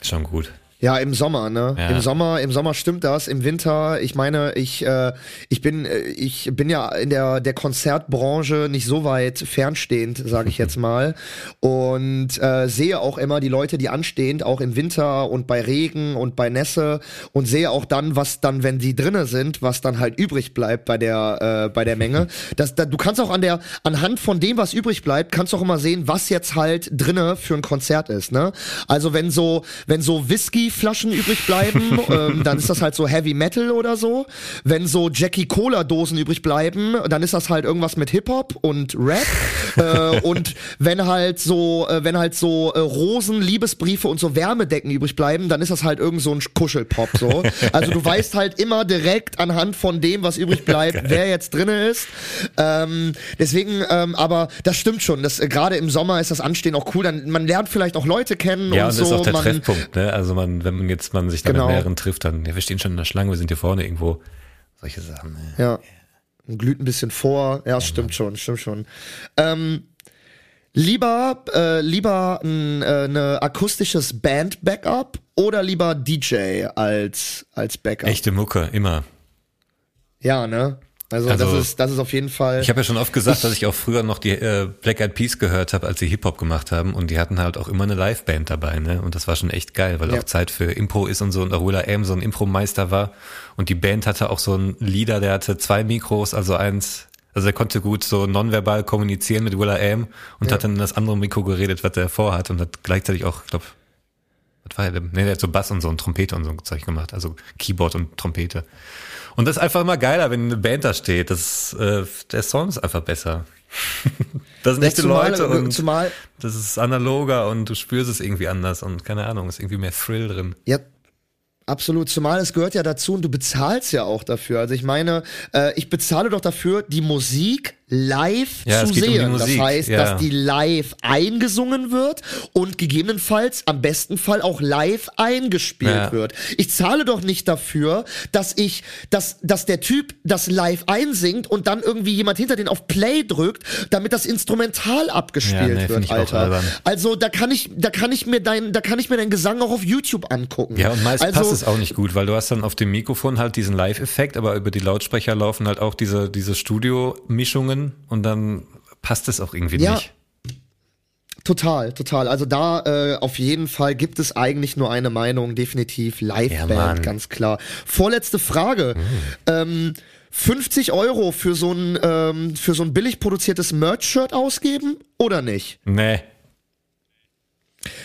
Ist schon gut. Ja, im Sommer, ne? Ja. Im Sommer, im Sommer stimmt das. Im Winter, ich meine, ich, äh, ich bin, äh, ich bin ja in der der Konzertbranche nicht so weit fernstehend, sage ich jetzt mal, und äh, sehe auch immer die Leute, die anstehend, auch im Winter und bei Regen und bei Nässe und sehe auch dann, was dann, wenn die drinne sind, was dann halt übrig bleibt bei der äh, bei der Menge. Das, da, du kannst auch an der anhand von dem, was übrig bleibt, kannst du auch immer sehen, was jetzt halt drinne für ein Konzert ist, ne? Also wenn so wenn so Whiskyflaschen übrig bleiben, ähm, dann ist das halt so Heavy Metal oder so. Wenn so Jackie Cola Dosen übrig bleiben, dann ist das halt irgendwas mit Hip Hop und Rap. äh, und wenn halt so äh, wenn halt so äh, Rosen, Liebesbriefe und so Wärmedecken übrig bleiben, dann ist das halt irgend so ein Kuschelpop so. Also du weißt halt immer direkt anhand von dem, was übrig bleibt, wer jetzt drinne ist. Ähm, deswegen, ähm, aber das stimmt schon. Das äh, gerade im Sommer ist das Anstehen auch cool. Dann man lernt vielleicht auch Leute kennen Ja, und und so. ist auch der man, Treffpunkt, ne? Also man, wenn man jetzt man sich da Genau. mit mehreren trifft, dann, ja, wir stehen schon in der Schlange, wir sind hier vorne irgendwo. Solche Sachen. Ne? Ja. Und glüht ein bisschen vor. Ja, stimmt schon, stimmt schon. Ähm, lieber, äh, lieber ein äh, akustisches Band-Backup oder lieber DJ als, als Backup? Echte Mucke, immer. Ja, ne? Also, Also, das ist, das ist auf jeden Fall. Ich habe ja schon oft gesagt, dass ich auch früher noch die äh, Black Eyed Peas gehört habe, als sie Hip-Hop gemacht haben und die hatten halt auch immer eine Liveband dabei, ne? Und das war schon echt geil, weil Ja. auch Zeit für Impro ist und so und auch Willa Am so ein Impro-Meister war und die Band hatte auch so einen Leader, der hatte zwei Mikros, also eins also er konnte gut so nonverbal kommunizieren mit Willa Am und hat dann in das andere Mikro geredet, was er vorhat und hat gleichzeitig auch, ich glaube, was war er denn? Nee, der hat so Bass und so und Trompete und so ein Zeug gemacht, also Keyboard und Trompete. Und das ist einfach immer geiler, wenn eine Band da steht. Das, äh, der Sound ist einfach besser. das sind echte zumal, Leute und zumal, das ist analoger und du spürst es irgendwie anders und keine Ahnung, ist irgendwie mehr Thrill drin. ja, Absolut, zumal es gehört ja dazu und du bezahlst ja auch dafür. Also ich meine, äh, ich bezahle doch dafür, die Musik live Ja, zu um sehen. Musik, das heißt, ja. dass die live eingesungen wird und gegebenenfalls am besten Fall auch live eingespielt Ja. wird. Ich zahle doch nicht dafür, dass ich, dass, dass der Typ das live einsingt und dann irgendwie jemand hinter den auf Play drückt, damit das instrumental abgespielt nee, wird, Alter. Also da kann ich, da kann ich mir dein, da kann ich mir deinen Gesang auch auf YouTube angucken. Ja, und meist also, passt es auch nicht gut, weil du hast dann auf dem Mikrofon halt diesen Live-Effekt, aber über die Lautsprecher laufen halt auch diese, diese Studio-Mischungen und dann passt es auch irgendwie Ja. nicht. Total, total. Also da äh, auf jeden Fall gibt es eigentlich nur eine Meinung, definitiv Ja, Liveband, Mann. ganz klar. Vorletzte Frage. Ähm, 50 Euro für so ein ähm, für so ein billig produziertes Merch-Shirt ausgeben oder nicht? Nee.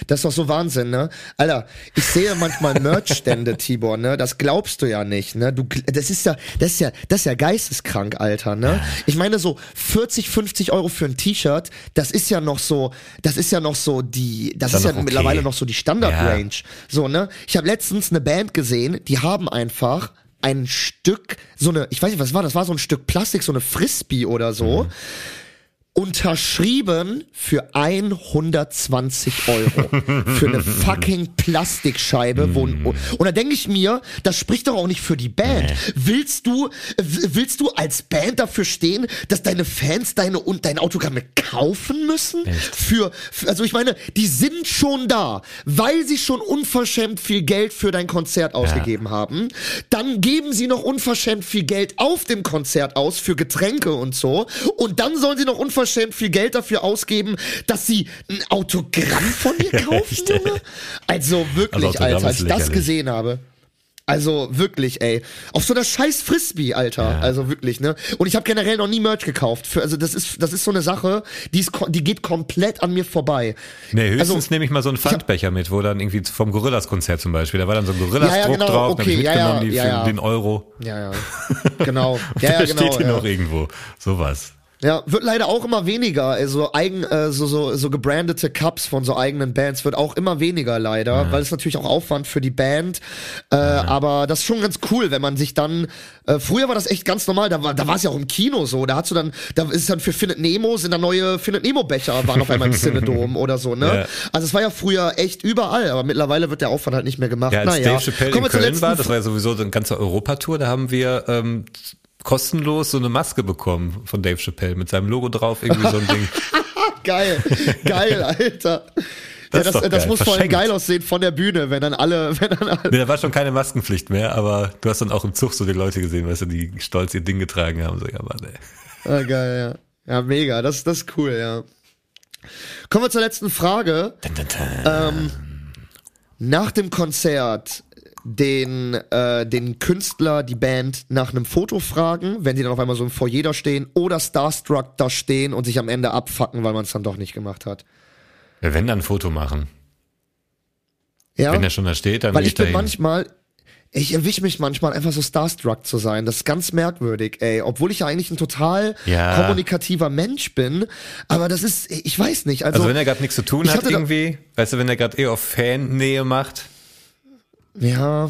Das ist doch so Wahnsinn, ne? Alter, ich sehe manchmal Merch-Stände, Tibor, ne? Das glaubst du ja nicht, ne? Du, das ist ja, das ist ja, das ist ja geisteskrank, Alter, ne? Ich meine so 40, 50 Euro für ein T-Shirt, das ist ja noch so, das ist ja noch so die, das Dann ist ja okay. mittlerweile noch so die Standard-Range. So, ne? Ich habe letztens eine Band gesehen, die haben einfach ein Stück, so eine, ich weiß nicht, was war, das war so ein Stück Plastik, so eine Frisbee oder so unterschrieben für 120 Euro für eine fucking Plastikscheibe. Wo, und da denke ich mir, das spricht doch auch nicht für die Band. Willst du, willst du als Band dafür stehen, dass deine Fans deine und deine Autogramme kaufen müssen? Für, für, also ich meine, die sind schon da, weil sie schon unverschämt viel Geld für dein Konzert ausgegeben haben. Dann geben sie noch unverschämt viel Geld auf dem Konzert aus für Getränke und so. Und dann sollen sie noch unverschämt viel Geld dafür ausgeben, dass sie ein Autogramm von dir kaufen, Junge? Also wirklich, Also Alter, als ich das gesehen habe. Also wirklich, ey. Auf so einer scheiß Frisbee, Alter. Also wirklich, ne? Und ich habe generell noch nie Merch gekauft. Für, also das ist, das ist so eine Sache, die, ist, die geht komplett an mir vorbei. Nee, höchstens Also, nehme ich mal so einen Pfandbecher mit, wo dann irgendwie vom Gorillas-Konzert zum Beispiel, da war dann so ein Gorillas-Druck Ja, ja, genau, drauf, dann hab ich okay, ja, mitgenommen, ja, die ja, für ja. den Euro. Ja, ja. Genau. Ja, ja, genau. steht hier ja. noch irgendwo. Sowas. Ja, wird leider auch immer weniger. Also eigen, äh, so, so, so gebrandete Cups von so eigenen Bands wird auch immer weniger leider, weil es natürlich auch Aufwand für die Band. Äh, Aber das ist schon ganz cool, wenn man sich dann. Äh, früher war das echt ganz normal. Da war, da war es ja auch im Kino so. Da hast du dann, da ist dann für Findet Nemo sind da neue Findet Nemo Becher waren auf einmal im Cinedom oder so. Ne? Ja. Also es war ja früher echt überall, aber mittlerweile wird der Aufwand halt nicht mehr gemacht. Ja, als naja. Dave Chappelle in Köln war, das war ja sowieso so eine ganze Europatour, da haben wir ähm, kostenlos so eine Maske bekommen von Dave Chappelle mit seinem Logo drauf, irgendwie so ein Ding. Geil, geil, Alter. Das ja, das, das muss vor allem Verschenkt. geil aussehen von der Bühne, wenn dann alle, wenn dann alle. Nee, da war schon keine Maskenpflicht mehr, aber du hast dann auch im Zug so die Leute gesehen, weißt du, die stolz ihr Ding getragen haben. So, ja, Mann, ey. Ah, geil, ja. Ja, mega, das, das ist cool, ja. Kommen wir zur letzten Frage. Ähm, nach dem Konzert den, äh, den Künstler, die Band nach einem Foto fragen, wenn sie dann auf einmal so im Foyer da stehen oder Starstruck da stehen und sich am Ende abfacken, weil man es dann doch nicht gemacht hat. Ja, wenn dann ein Foto machen. Ja, Wenn er schon da steht, dann weil ich bin dahin. manchmal, ich erwische mich manchmal einfach so starstruck zu sein. Das ist ganz merkwürdig, ey. Obwohl ich ja eigentlich ein total Ja. kommunikativer Mensch bin. Aber das ist, ich weiß nicht. Also, Also wenn er gerade nichts zu tun hat irgendwie, weißt du, wenn er gerade eh auf Fan-Nähe macht, ja.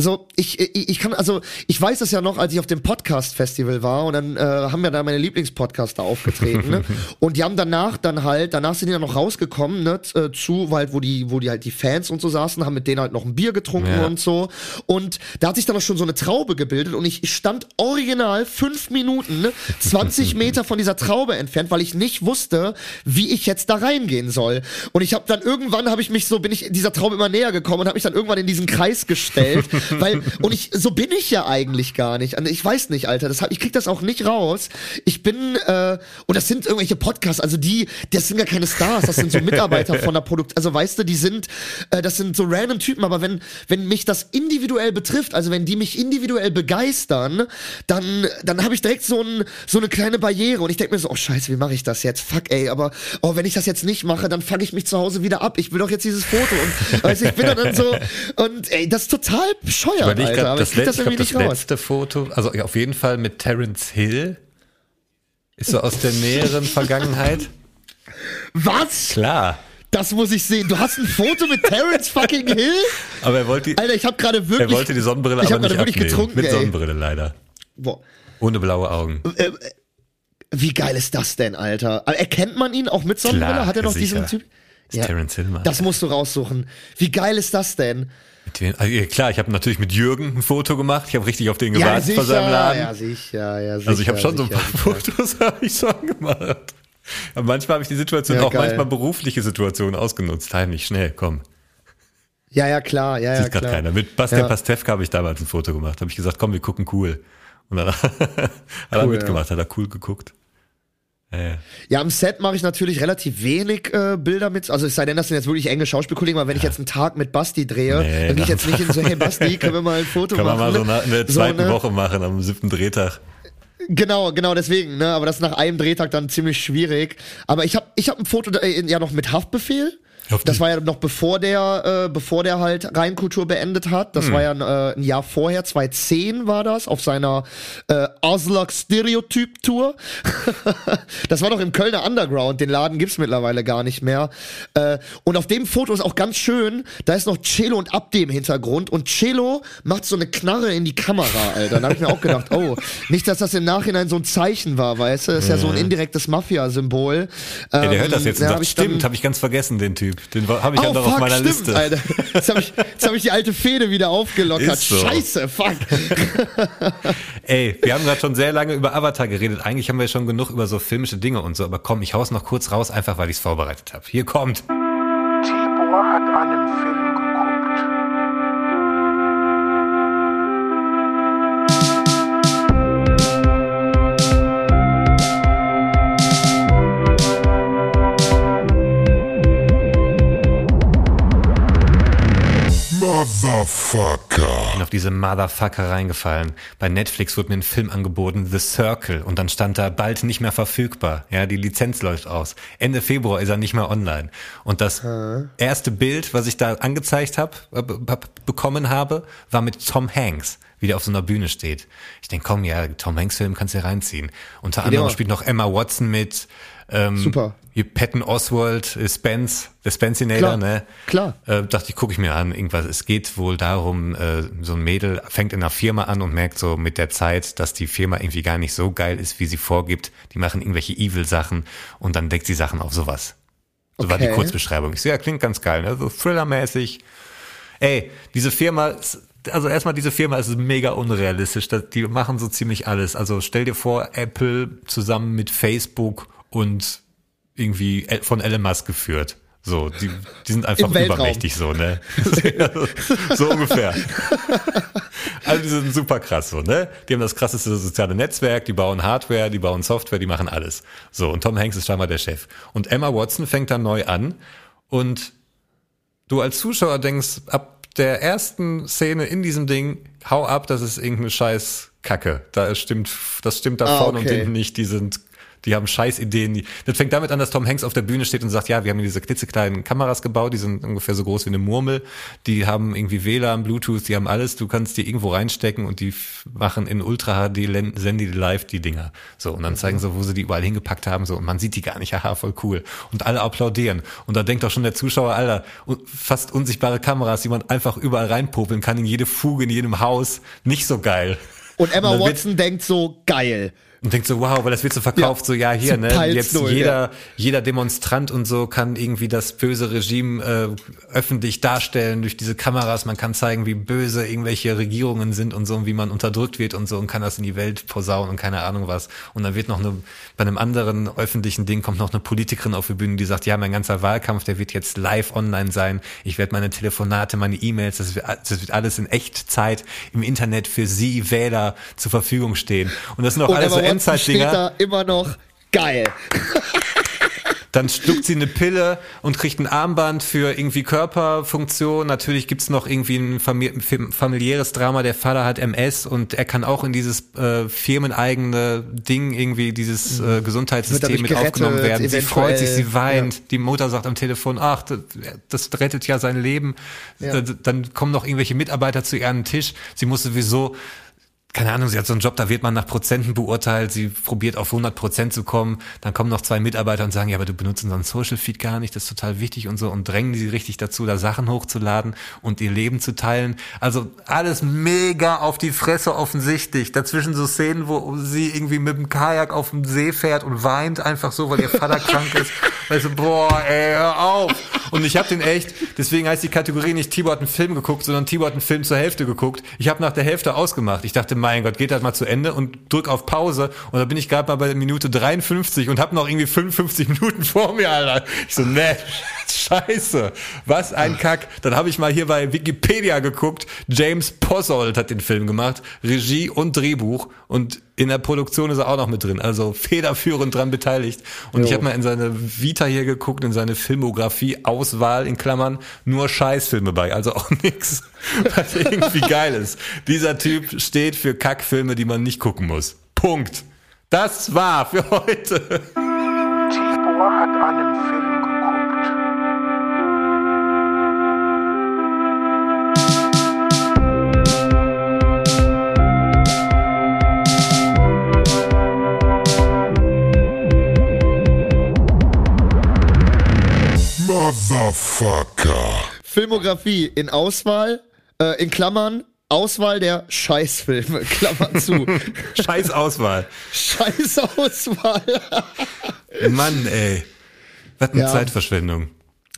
Also ich, ich, ich kann, also ich weiß es ja noch, als ich auf dem Podcast-Festival war und dann äh, haben ja da meine Lieblingspodcaster aufgetreten ne? und die haben danach dann halt, danach sind die dann noch rausgekommen ne, äh, zu, weil halt, wo die, wo die halt die Fans und so saßen, haben mit denen halt noch ein Bier getrunken Ja. und so und da hat sich dann auch schon so eine Traube gebildet und ich stand original fünf Minuten, ne, 20 Meter von dieser Traube entfernt, weil ich nicht wusste, wie ich jetzt da reingehen soll und ich habe dann irgendwann habe ich mich so, bin ich dieser Traube immer näher gekommen und habe mich dann irgendwann in diesen Kreis gestellt weil und ich so bin ich ja eigentlich gar nicht. Also Ich weiß nicht, Alter. Das ich krieg das auch nicht raus. Ich bin äh, und das sind irgendwelche Podcasts. Also die, das sind ja keine Stars. Das sind so Mitarbeiter von der Produkt. Also weißt du, die sind, äh, das sind so random Typen. Aber wenn wenn mich das individuell betrifft, also wenn die mich individuell begeistern, dann dann habe ich direkt so ein so eine kleine Barriere und ich denke mir so, oh Scheiße, wie mache ich das jetzt? Fuck, ey. Aber oh, wenn ich das jetzt nicht mache, dann fange ich mich zu Hause wieder ab. Ich will doch jetzt dieses Foto und du, ich bin dann so und ey, das ist total bescheuert, überleg Alter. grad, Aber das, ich Letz- das ich glaub, das letzte Foto, also ja, auf jeden Fall mit Terence Hill, ist so aus der näheren Vergangenheit. Was? Klar. Das muss ich sehen. Du hast ein Foto mit Terence fucking Hill? Aber er wollte die, Alter, ich habe gerade wirklich. er wollte die Sonnenbrille ich aber nicht gerade wirklich abnehmen. getrunken, Mit ey. Sonnenbrille leider. Boah. Ohne blaue Augen. Wie geil ist das denn, Alter? Aber Erkennt man ihn auch mit Sonnenbrille? Klar, Hat er noch sicher. diesen Typ? Ist Terence Hill, Mann. Das musst du raussuchen. Wie geil ist das denn? Wem- also, ja, klar, ich habe natürlich mit Jürgen ein Foto gemacht. Ich habe richtig auf den gewartet vor seinem Laden. ja, sicher, ja, sicher. also ich habe schon so ein sicher, paar sicher. Fotos habe ich schon gemacht. Aber manchmal habe ich die Situation Ja, auch geil. manchmal berufliche Situationen ausgenutzt. Heimlich, schnell, komm. Ja, ja, klar, ja, ja, Sieht gerade keiner. Mit Bastian Ja. Pastewka habe ich damals ein Foto gemacht. Habe ich gesagt, komm, wir gucken cool. Und dann hat er Cool, mitgemacht, hat er cool geguckt. Ja, ja. Ja, am Set mache ich natürlich relativ wenig äh, Bilder mit. Also es sei denn, das sind jetzt wirklich enge Schauspielkollegen, aber wenn ich jetzt einen Tag mit Basti drehe, Nee, dann gehe ich jetzt nicht in so, hey Basti, können wir mal ein Foto Kann man machen? mal so eine, eine So, zweiten ne? Woche machen, am siebten Drehtag. Genau, genau deswegen, ne? Aber das ist nach einem Drehtag dann ziemlich schwierig. Aber ich habe ich hab ein Foto äh, ja noch mit Haftbefehl. Das war ja noch bevor der, äh, bevor der halt Rheinkultur beendet hat. Das war ja ein, äh, ein Jahr vorher, 2010 war das, auf seiner äh, Aslak Stereotyp Tour. das war doch im Kölner Underground, den Laden gibt's mittlerweile gar nicht mehr. Äh, und auf dem Foto ist auch ganz schön, da ist noch Cello und Abde im Hintergrund und Cello macht so eine Knarre in die Kamera, Alter. Da habe ich mir auch gedacht, oh, nicht, dass das im Nachhinein so ein Zeichen war, weißt du? Das ist ja so ein indirektes Mafia-Symbol. Ja, der Ähm, hört das jetzt und ja, hab sagt, dann- stimmt, habe ich ganz vergessen, den Typ. Den habe ich ja Oh, noch fuck, auf meiner stimmt, Liste. Alter. Jetzt habe ich, jetzt hab ich die alte Fehde wieder aufgelockert. So. Scheiße, fuck. Ey, wir haben gerade schon sehr lange über Avatar geredet. Eigentlich haben wir schon genug über so filmische Dinge und so, aber komm, ich hau's noch kurz raus, einfach weil ich's vorbereitet habe. Hier kommt. Tibor hat einen Motherfucker. bin auf diese Motherfucker reingefallen. Bei Netflix wurde mir ein Film angeboten, The Circle, und dann stand da bald nicht mehr verfügbar. Ja, die Lizenz läuft aus. Ende Februar ist er nicht mehr online. Und das erste Bild, was ich da angezeigt habe, äh, be- bekommen habe, war mit Tom Hanks, wie der auf so einer Bühne steht. Ich denke, komm, ja, Tom Hanks Film kannst du ja reinziehen. Unter anderem mal. spielt noch Emma Watson mit. Ähm, Super. Patton Oswald, äh, Spence, der Spencinator, ne? klar. Äh, dachte ich, gucke ich mir an, irgendwas. Es geht wohl darum, äh, so ein Mädel fängt in einer Firma an und merkt so mit der Zeit, dass die Firma irgendwie gar nicht so geil ist, wie sie vorgibt. Die machen irgendwelche Evil-Sachen und dann deckt sie Sachen auf sowas. So war die Okay. Kurzbeschreibung. Ich so, ja, klingt ganz geil, ne? So Thriller-mäßig. Ey, diese Firma, also erstmal diese Firma ist mega unrealistisch. Die machen so ziemlich alles. Also stell dir vor, Apple zusammen mit Facebook und irgendwie von Elon Musk geführt. So, die, die sind einfach übermächtig so, ne? so ungefähr. Also die sind super krass so, ne? Die haben das krasseste soziale Netzwerk, die bauen Hardware, die bauen Software, die machen alles. So, und Tom Hanks ist scheinbar der Chef. Und Emma Watson fängt dann neu an und du als Zuschauer denkst, ab der ersten Szene in diesem Ding, hau ab, das ist irgendeine scheiß Kacke. Da stimmt, das stimmt da Ah, vorne und okay. hinten nicht, die sind, die haben scheiß Ideen. Das fängt damit an, dass Tom Hanks auf der Bühne steht und sagt, ja, wir haben hier diese klitzekleinen Kameras gebaut, die sind ungefähr so groß wie eine Murmel, die haben irgendwie WLAN, Bluetooth, die haben alles, du kannst die irgendwo reinstecken und die machen in Ultra HD, senden die live die Dinger. So, und dann zeigen sie, wo sie die überall hingepackt haben, so, und man sieht die gar nicht, haha, voll cool. Und alle applaudieren. Und da denkt doch schon der Zuschauer, Alter, fast unsichtbare Kameras, die man einfach überall reinpopeln kann, in jede Fuge, in jedem Haus, nicht so geil. Und Emma Und Watson denkt so, geil. Und denkt so, wow, weil das wird so verkauft, Ja, so ja hier, ne? Jetzt null, jeder, jeder Demonstrant und so kann irgendwie das böse Regime äh, öffentlich darstellen durch diese Kameras. Man kann zeigen, wie böse irgendwelche Regierungen sind und so und wie man unterdrückt wird und so und kann das in die Welt posaunen und keine Ahnung was. Und dann wird noch eine, bei einem anderen öffentlichen Ding kommt noch eine Politikerin auf die Bühne, die sagt, ja, mein ganzer Wahlkampf, der wird jetzt live online sein. Ich werde meine Telefonate, meine E-Mails, das wird, das wird alles in Echtzeit im Internet für Sie Wähler zur Verfügung stehen. Und das sind auch Und alles so Endzeitdinger. da immer noch, geil. Dann schluckt sie eine Pille und kriegt ein Armband für irgendwie Körperfunktion. Natürlich gibt's noch irgendwie ein fami- fam- familiäres Drama. Der Vater hat MS und er kann auch in dieses äh, firmeneigene Ding irgendwie, dieses äh, Gesundheitssystem mit gerettet, aufgenommen werden. Sie freut sich, sie weint. Die Mutter sagt am Telefon, ach, das, das rettet ja sein Leben. Ja. Äh, Dann kommen noch irgendwelche Mitarbeiter zu ihr an den Tisch. Sie muss sowieso keine Ahnung, sie hat so einen Job, da wird man nach Prozenten beurteilt, sie probiert auf 100 Prozent zu kommen, dann kommen noch zwei Mitarbeiter und sagen, ja, aber du benutzt unseren Social Feed gar nicht, das ist total wichtig und so und drängen sie richtig dazu, da Sachen hochzuladen und ihr Leben zu teilen. Also alles mega auf die Fresse offensichtlich. Dazwischen so Szenen, wo sie irgendwie mit dem Kajak auf dem See fährt und weint einfach so, weil ihr Vater krank ist. Also, boah, ey, hör auf. Und ich habe den echt, deswegen heißt die Kategorie nicht Tibor hat einen Film geguckt, sondern Tibor hat einen Film zur Hälfte geguckt. Ich habe nach der Hälfte ausgemacht. Ich dachte, mein Gott, geht das mal zu Ende und drück auf Pause. Und da bin ich gerade mal bei Minute 53 und habe noch irgendwie 55 Minuten vor mir, Alter. Ich so, ne, scheiße, was ein Kack. Dann habe ich mal hier bei Wikipedia geguckt. James Possold hat den Film gemacht, Regie und Drehbuch und in der Produktion ist er auch noch mit drin, also federführend dran beteiligt. Und ich habe mal in seine Vita hier geguckt, in seine Filmografie, Auswahl in Klammern, nur Scheißfilme bei, also auch nix, was irgendwie geil ist. Dieser Typ steht für Kackfilme, die man nicht gucken muss. Punkt. Das war für heute. Tibor hat einen Film Motherfucker. Filmografie in Auswahl, äh, in Klammern, Auswahl der Scheißfilme, Klammern zu. Scheiß Auswahl. Scheißauswahl. Mann, ey. Was eine Ja. Zeitverschwendung.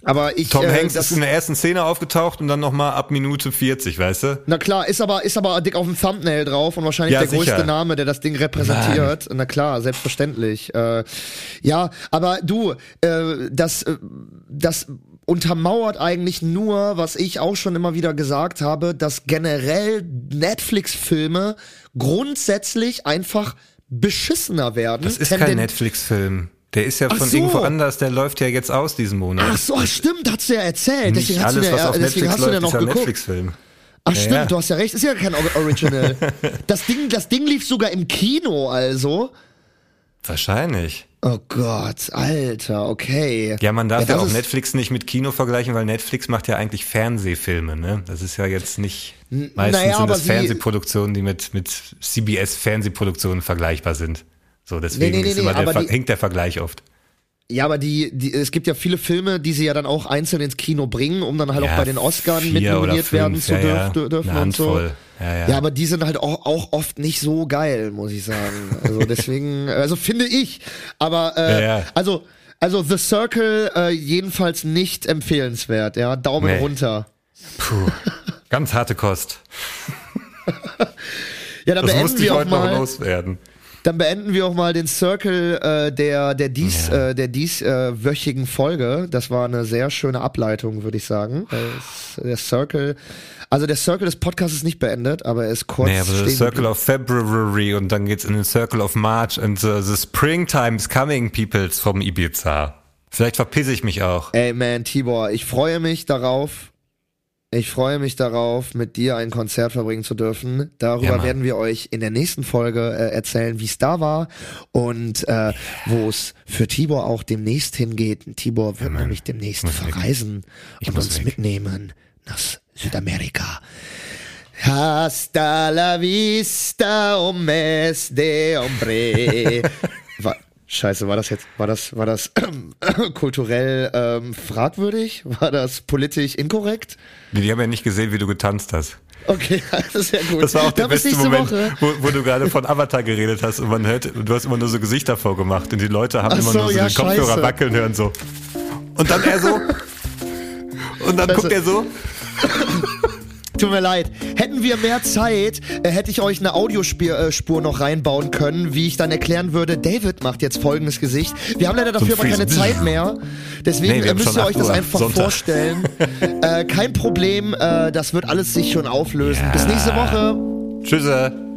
Aber ich, Tom äh, Hanks das, ist in der ersten Szene aufgetaucht und dann nochmal ab Minute 40, weißt du? na klar, ist aber, ist aber dick auf dem Thumbnail drauf und wahrscheinlich Ja, der größte sicher. Name, der das Ding repräsentiert. Na klar, selbstverständlich. Äh, ja, aber du, äh, das, äh, das untermauert eigentlich nur, was ich auch schon immer wieder gesagt habe, dass generell Netflix-Filme grundsätzlich einfach beschissener werden. Das ist kein Netflix-Film. Der ist ja von so. irgendwo anders, der läuft ja jetzt aus diesen Monat. Ach so, ach, stimmt, hast du ja erzählt. Nicht Deswegen hast alles, du was ja, auf deswegen Netflix hast du läuft, ja noch ist ja geguckt. Netflix-Film. Ach Ja, stimmt, ja. du hast ja recht, ist ja kein Or- Original. das Ding, das Ding lief sogar im Kino, also. Wahrscheinlich. Oh Gott, Alter, okay. Ja, man darf ja, das auch Netflix nicht mit Kino vergleichen, weil Netflix macht ja eigentlich Fernsehfilme, ne? Das ist ja jetzt nicht, meistens naja, sind das Fernsehproduktionen, die mit, mit CBS-Fernsehproduktionen vergleichbar sind. So, deswegen Nee, nee, nee, der, die- hinkt der Vergleich oft. Ja, aber die, die, es gibt ja viele Filme, die sie ja dann auch einzeln ins Kino bringen, um dann halt auch Ja, bei den Oscars mit nominiert werden zu ja, dürf, dürfen und so. Handvoll. Ja, ja. Ja, aber die sind halt auch, auch oft nicht so geil, muss ich sagen. Also deswegen, also finde ich. Aber äh, also also The Circle äh, jedenfalls nicht empfehlenswert. Ja, Daumen Nee. runter. Puh. Ganz harte Kost. Ja, dann Das beenden musste ich wir auch heute noch mal. loswerden. Dann beenden wir auch mal den Circle äh, der der dies Ja. äh, der dies äh, wöchigen Folge. Das war eine sehr schöne Ableitung, würde ich sagen. Äh, es- der Circle, also der Circle des Podcasts ist nicht beendet, aber er ist kurz Nee, aber stehen Circle of February und dann geht's in den Circle of March and the, the Springtime is coming, peoples vom Ibiza. Vielleicht verpisse ich mich auch. Ey man, Tibor, ich freue mich darauf. Ich freue mich darauf, mit dir ein Konzert verbringen zu dürfen. Darüber Ja, werden wir euch in der nächsten Folge äh, erzählen, wie es da war und äh, wo es für Tibor auch demnächst hingeht. Tibor wird Mann. nämlich demnächst verreisen Ich und muss uns weg. mitnehmen nach Südamerika. Hasta la vista, hombres de hombre. Scheiße, war das jetzt, war das, war das kulturell ähm, fragwürdig? War das politisch inkorrekt? Die haben ja nicht gesehen, wie du getanzt hast. Okay, das ist ja gut. Das war auch der bis beste Moment, wo, wo du gerade von Avatar geredet hast und man hört, du hast immer nur so Gesichter vorgemacht und die Leute haben Ach immer so, nur so ja, den Kopfhörer scheiße. wackeln hören so. Und dann er so. Und dann Scheiße. guckt er so. Tut mir leid. Hätten wir mehr Zeit, äh, hätte ich euch eine Audiospur äh, noch reinbauen können, wie ich dann erklären würde, David macht jetzt folgendes Gesicht. Wir haben leider dafür aber keine. Zeit mehr. Deswegen Nee, äh, müsst ihr euch 8 das einfach Sonntag. vorstellen. äh, kein Problem, äh, das wird alles sich schon auflösen. Bis nächste Woche. Tschüss.